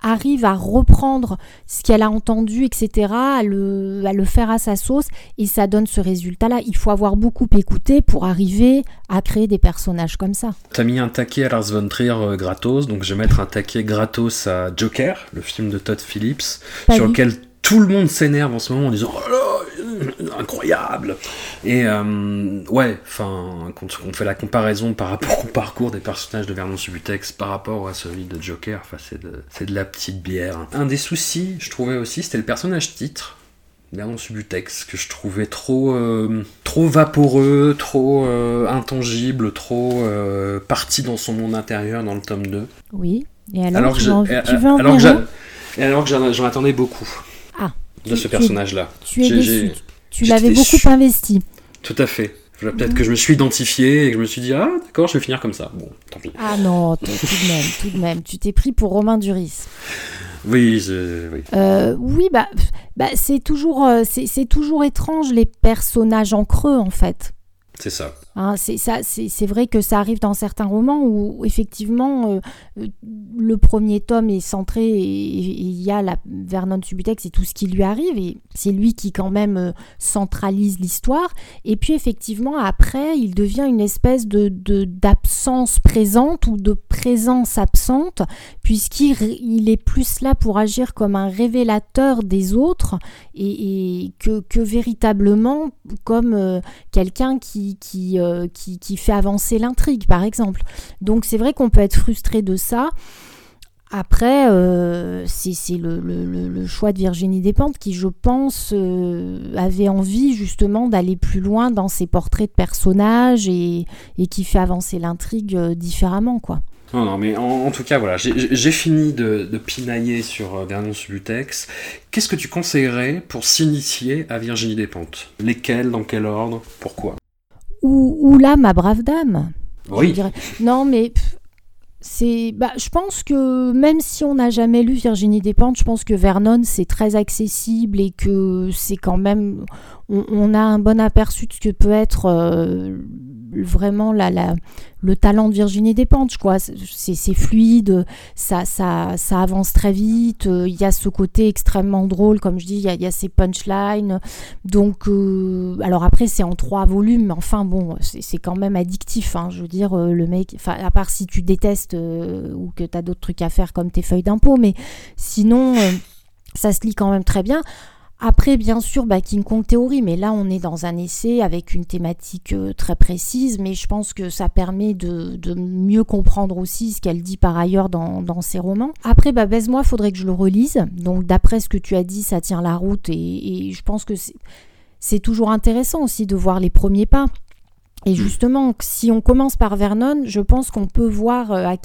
[SPEAKER 4] arrive à reprendre ce qu'elle a entendu, etc., à le, le, faire à sa sauce, et ça donne ce résultat-là. Il faut avoir beaucoup écouté pour arriver à créer des personnages comme ça.
[SPEAKER 3] T'as mis un taquet à Lars von Trier euh, gratos, donc je vais mettre un taquet gratos à Joker, le film de Todd Phillips, sur lequel tout le monde s'énerve en ce moment en disant oh là, incroyable. Et euh, ouais enfin quand on fait la comparaison par rapport au parcours des personnages de Vernon Subutex par rapport à celui de Joker enfin c'est de, de la petite bière. Un des soucis je trouvais aussi c'était le personnage titre Vernon Subutex que je trouvais trop euh, trop vaporeux trop euh, intangible trop parti dans son monde intérieur dans le tome 2
[SPEAKER 4] oui. Et alors,
[SPEAKER 3] que, alors que j'en attendais beaucoup de ce personnage-là.
[SPEAKER 4] Tu, tu l'avais beaucoup investi.
[SPEAKER 3] Tout à fait. Peut-être que je me suis identifié et que je me suis dit, ah d'accord, je vais finir comme ça. Bon, tant pis.
[SPEAKER 4] Ah non, tout de même, tout de même. Tu t'es pris pour Romain Duris.
[SPEAKER 3] Oui, oui.
[SPEAKER 4] Euh, oui, bah, bah c'est toujours, euh, c'est toujours étrange les personnages en creux en fait.
[SPEAKER 3] C'est ça.
[SPEAKER 4] Hein, c'est vrai que ça arrive dans certains romans où effectivement euh, euh, le premier tome est centré et il y a la Vernon Subutex et tout ce qui lui arrive et c'est lui qui quand même euh, centralise l'histoire. Et puis effectivement après il devient une espèce de d'absence présente ou de présence absente puisqu'il est plus là pour agir comme un révélateur des autres et, que, véritablement comme quelqu'un qui euh, qui, fait avancer l'intrigue, par exemple. Donc c'est vrai qu'on peut être frustré de ça. Après, euh, c'est le, choix de Virginie Despentes qui, je pense, euh, avait envie justement d'aller plus loin dans ses portraits de personnages et, qui fait avancer l'intrigue différemment, quoi.
[SPEAKER 3] Non, non, mais en, tout cas, voilà, j'ai fini de, pinailler sur Vernon Subutex. Qu'est-ce que tu conseillerais pour s'initier à Virginie Despentes? Lesquels, dans quel ordre, pourquoi?
[SPEAKER 4] Ou, là, ma brave dame.
[SPEAKER 3] Oui.
[SPEAKER 4] Non, mais c'est, bah, je pense que même si on n'a jamais lu Virginie Despentes, je pense que Vernon c'est très accessible et que c'est quand même, on, a un bon aperçu de ce que peut être euh, vraiment la, la, le talent de Virginie Despentes, quoi. C'est fluide, ça, ça, ça avance très vite. Euh, il y a ce côté extrêmement drôle, comme je dis, il y a, ces punchlines. Donc, euh, alors après, c'est en trois volumes, mais enfin, bon, c'est quand même addictif. Hein, je veux dire, euh, le mec, à part si tu détestes ou que tu as d'autres trucs à faire comme tes feuilles d'impôt, mais sinon, ça se lit quand même très bien. Après, bien sûr, bah, King Kong théorie, mais là, on est dans un essai avec une thématique euh, très précise, mais je pense que ça permet de, mieux comprendre aussi ce qu'elle dit par ailleurs dans, ses romans. Après, bah, Baise-moi, faudrait que je le relise. Donc, d'après ce que tu as dit, ça tient la route, et je pense que c'est toujours intéressant aussi de voir les premiers pas. Et justement, si on commence par Vernon, je pense qu'on peut voir euh, à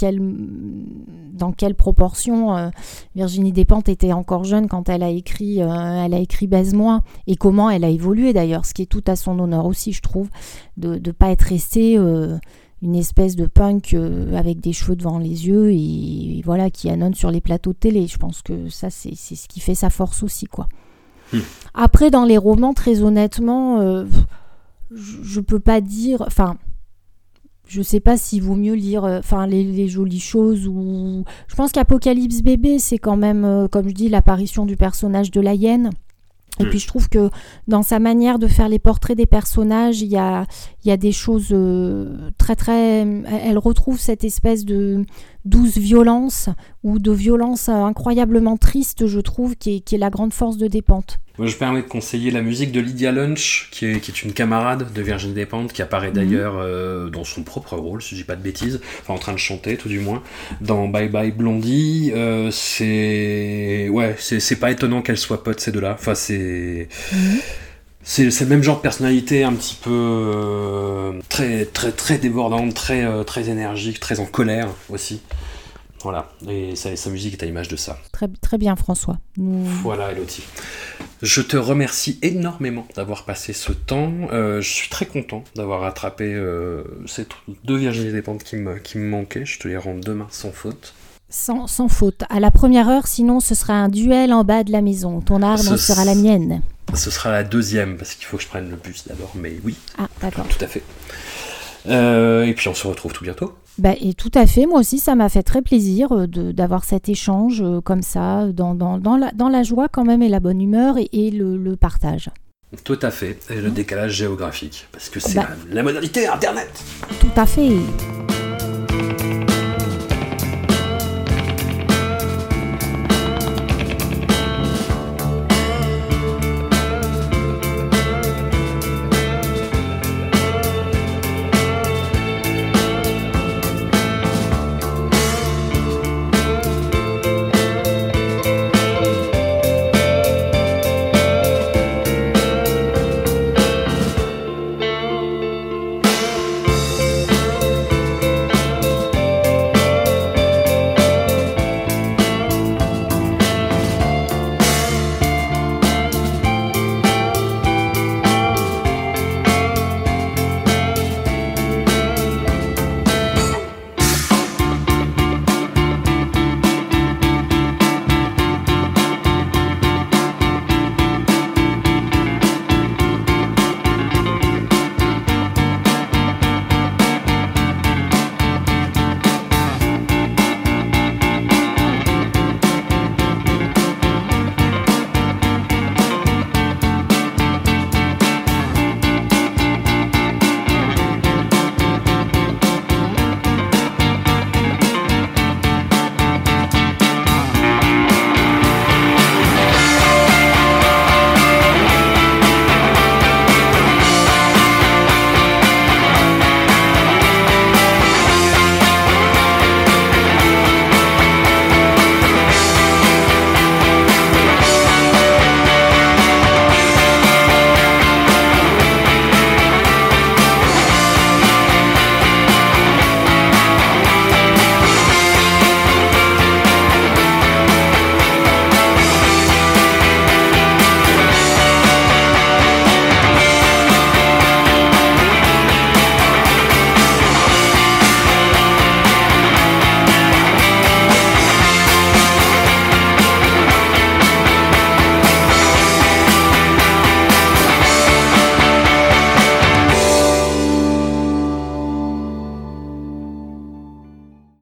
[SPEAKER 4] dans quelle proportion euh, Virginie Despentes était encore jeune quand elle a écrit, euh, elle a écrit Baise-moi, et comment elle a évolué d'ailleurs, ce qui est tout à son honneur aussi, je trouve, de ne pas être restée une espèce de punk avec des cheveux devant les yeux et, voilà qui annonce sur les plateaux de télé. Je pense que ça, c'est ce qui fait sa force aussi, quoi. Hmm. Après, dans les romans, très honnêtement je, peux pas dire. Enfin, je sais pas s'il vaut mieux lire euh, enfin les, jolies choses ou je pense qu'Apocalypse bébé c'est quand même euh, comme je dis l'apparition du personnage de la hyène et puis je trouve que dans sa manière de faire les portraits des personnages, il y a, il y a des choses euh, très très... Elle retrouve cette espèce de douce violence ou de violence incroyablement triste, je trouve, qui est, qui est la grande force de Dépente.
[SPEAKER 3] Moi, je permets de conseiller la musique de Lydia Lunch, qui est, qui est une camarade de Virginie Despentes, qui apparaît mhm. d'ailleurs euh, dans son propre rôle, si je dis pas de bêtises, enfin en train de chanter tout du moins, dans Bye Bye Blondie. Euh, c'est ouais, c'est pas étonnant qu'elle soit pote ces deux-là. Enfin, c'est mhm. c'est le même genre de personnalité, un petit peu euh, très très très débordante, très très énergique, très en colère aussi. Voilà, et sa, musique est à l'image de ça.
[SPEAKER 4] Très, très bien, François.
[SPEAKER 3] Voilà, Elodie. Je te remercie énormément d'avoir passé ce temps. Euh, je suis très content d'avoir attrapé euh, ces deux Virginie Dépentes qui me, qui me manquaient. Je te les rends demain sans faute.
[SPEAKER 4] Sans, sans, faute. À la première heure, sinon ce sera un duel en bas de la maison. Ton arme sera la mienne.
[SPEAKER 3] Ce sera la deuxième, parce qu'il faut que je prenne le bus d'abord, mais oui.
[SPEAKER 4] Ah, d'accord.
[SPEAKER 3] Tout à fait. Euh, et puis on se retrouve tout bientôt.
[SPEAKER 4] Bah, et tout à fait, moi aussi ça m'a fait très plaisir euh, d'avoir cet échange euh, comme ça, dans, dans, dans, la, dans, la, joie quand même et la bonne humeur et, le, le, partage.
[SPEAKER 3] Tout à fait, et le décalage géographique, parce que c'est bah. la modalité Internet.
[SPEAKER 4] Tout à fait.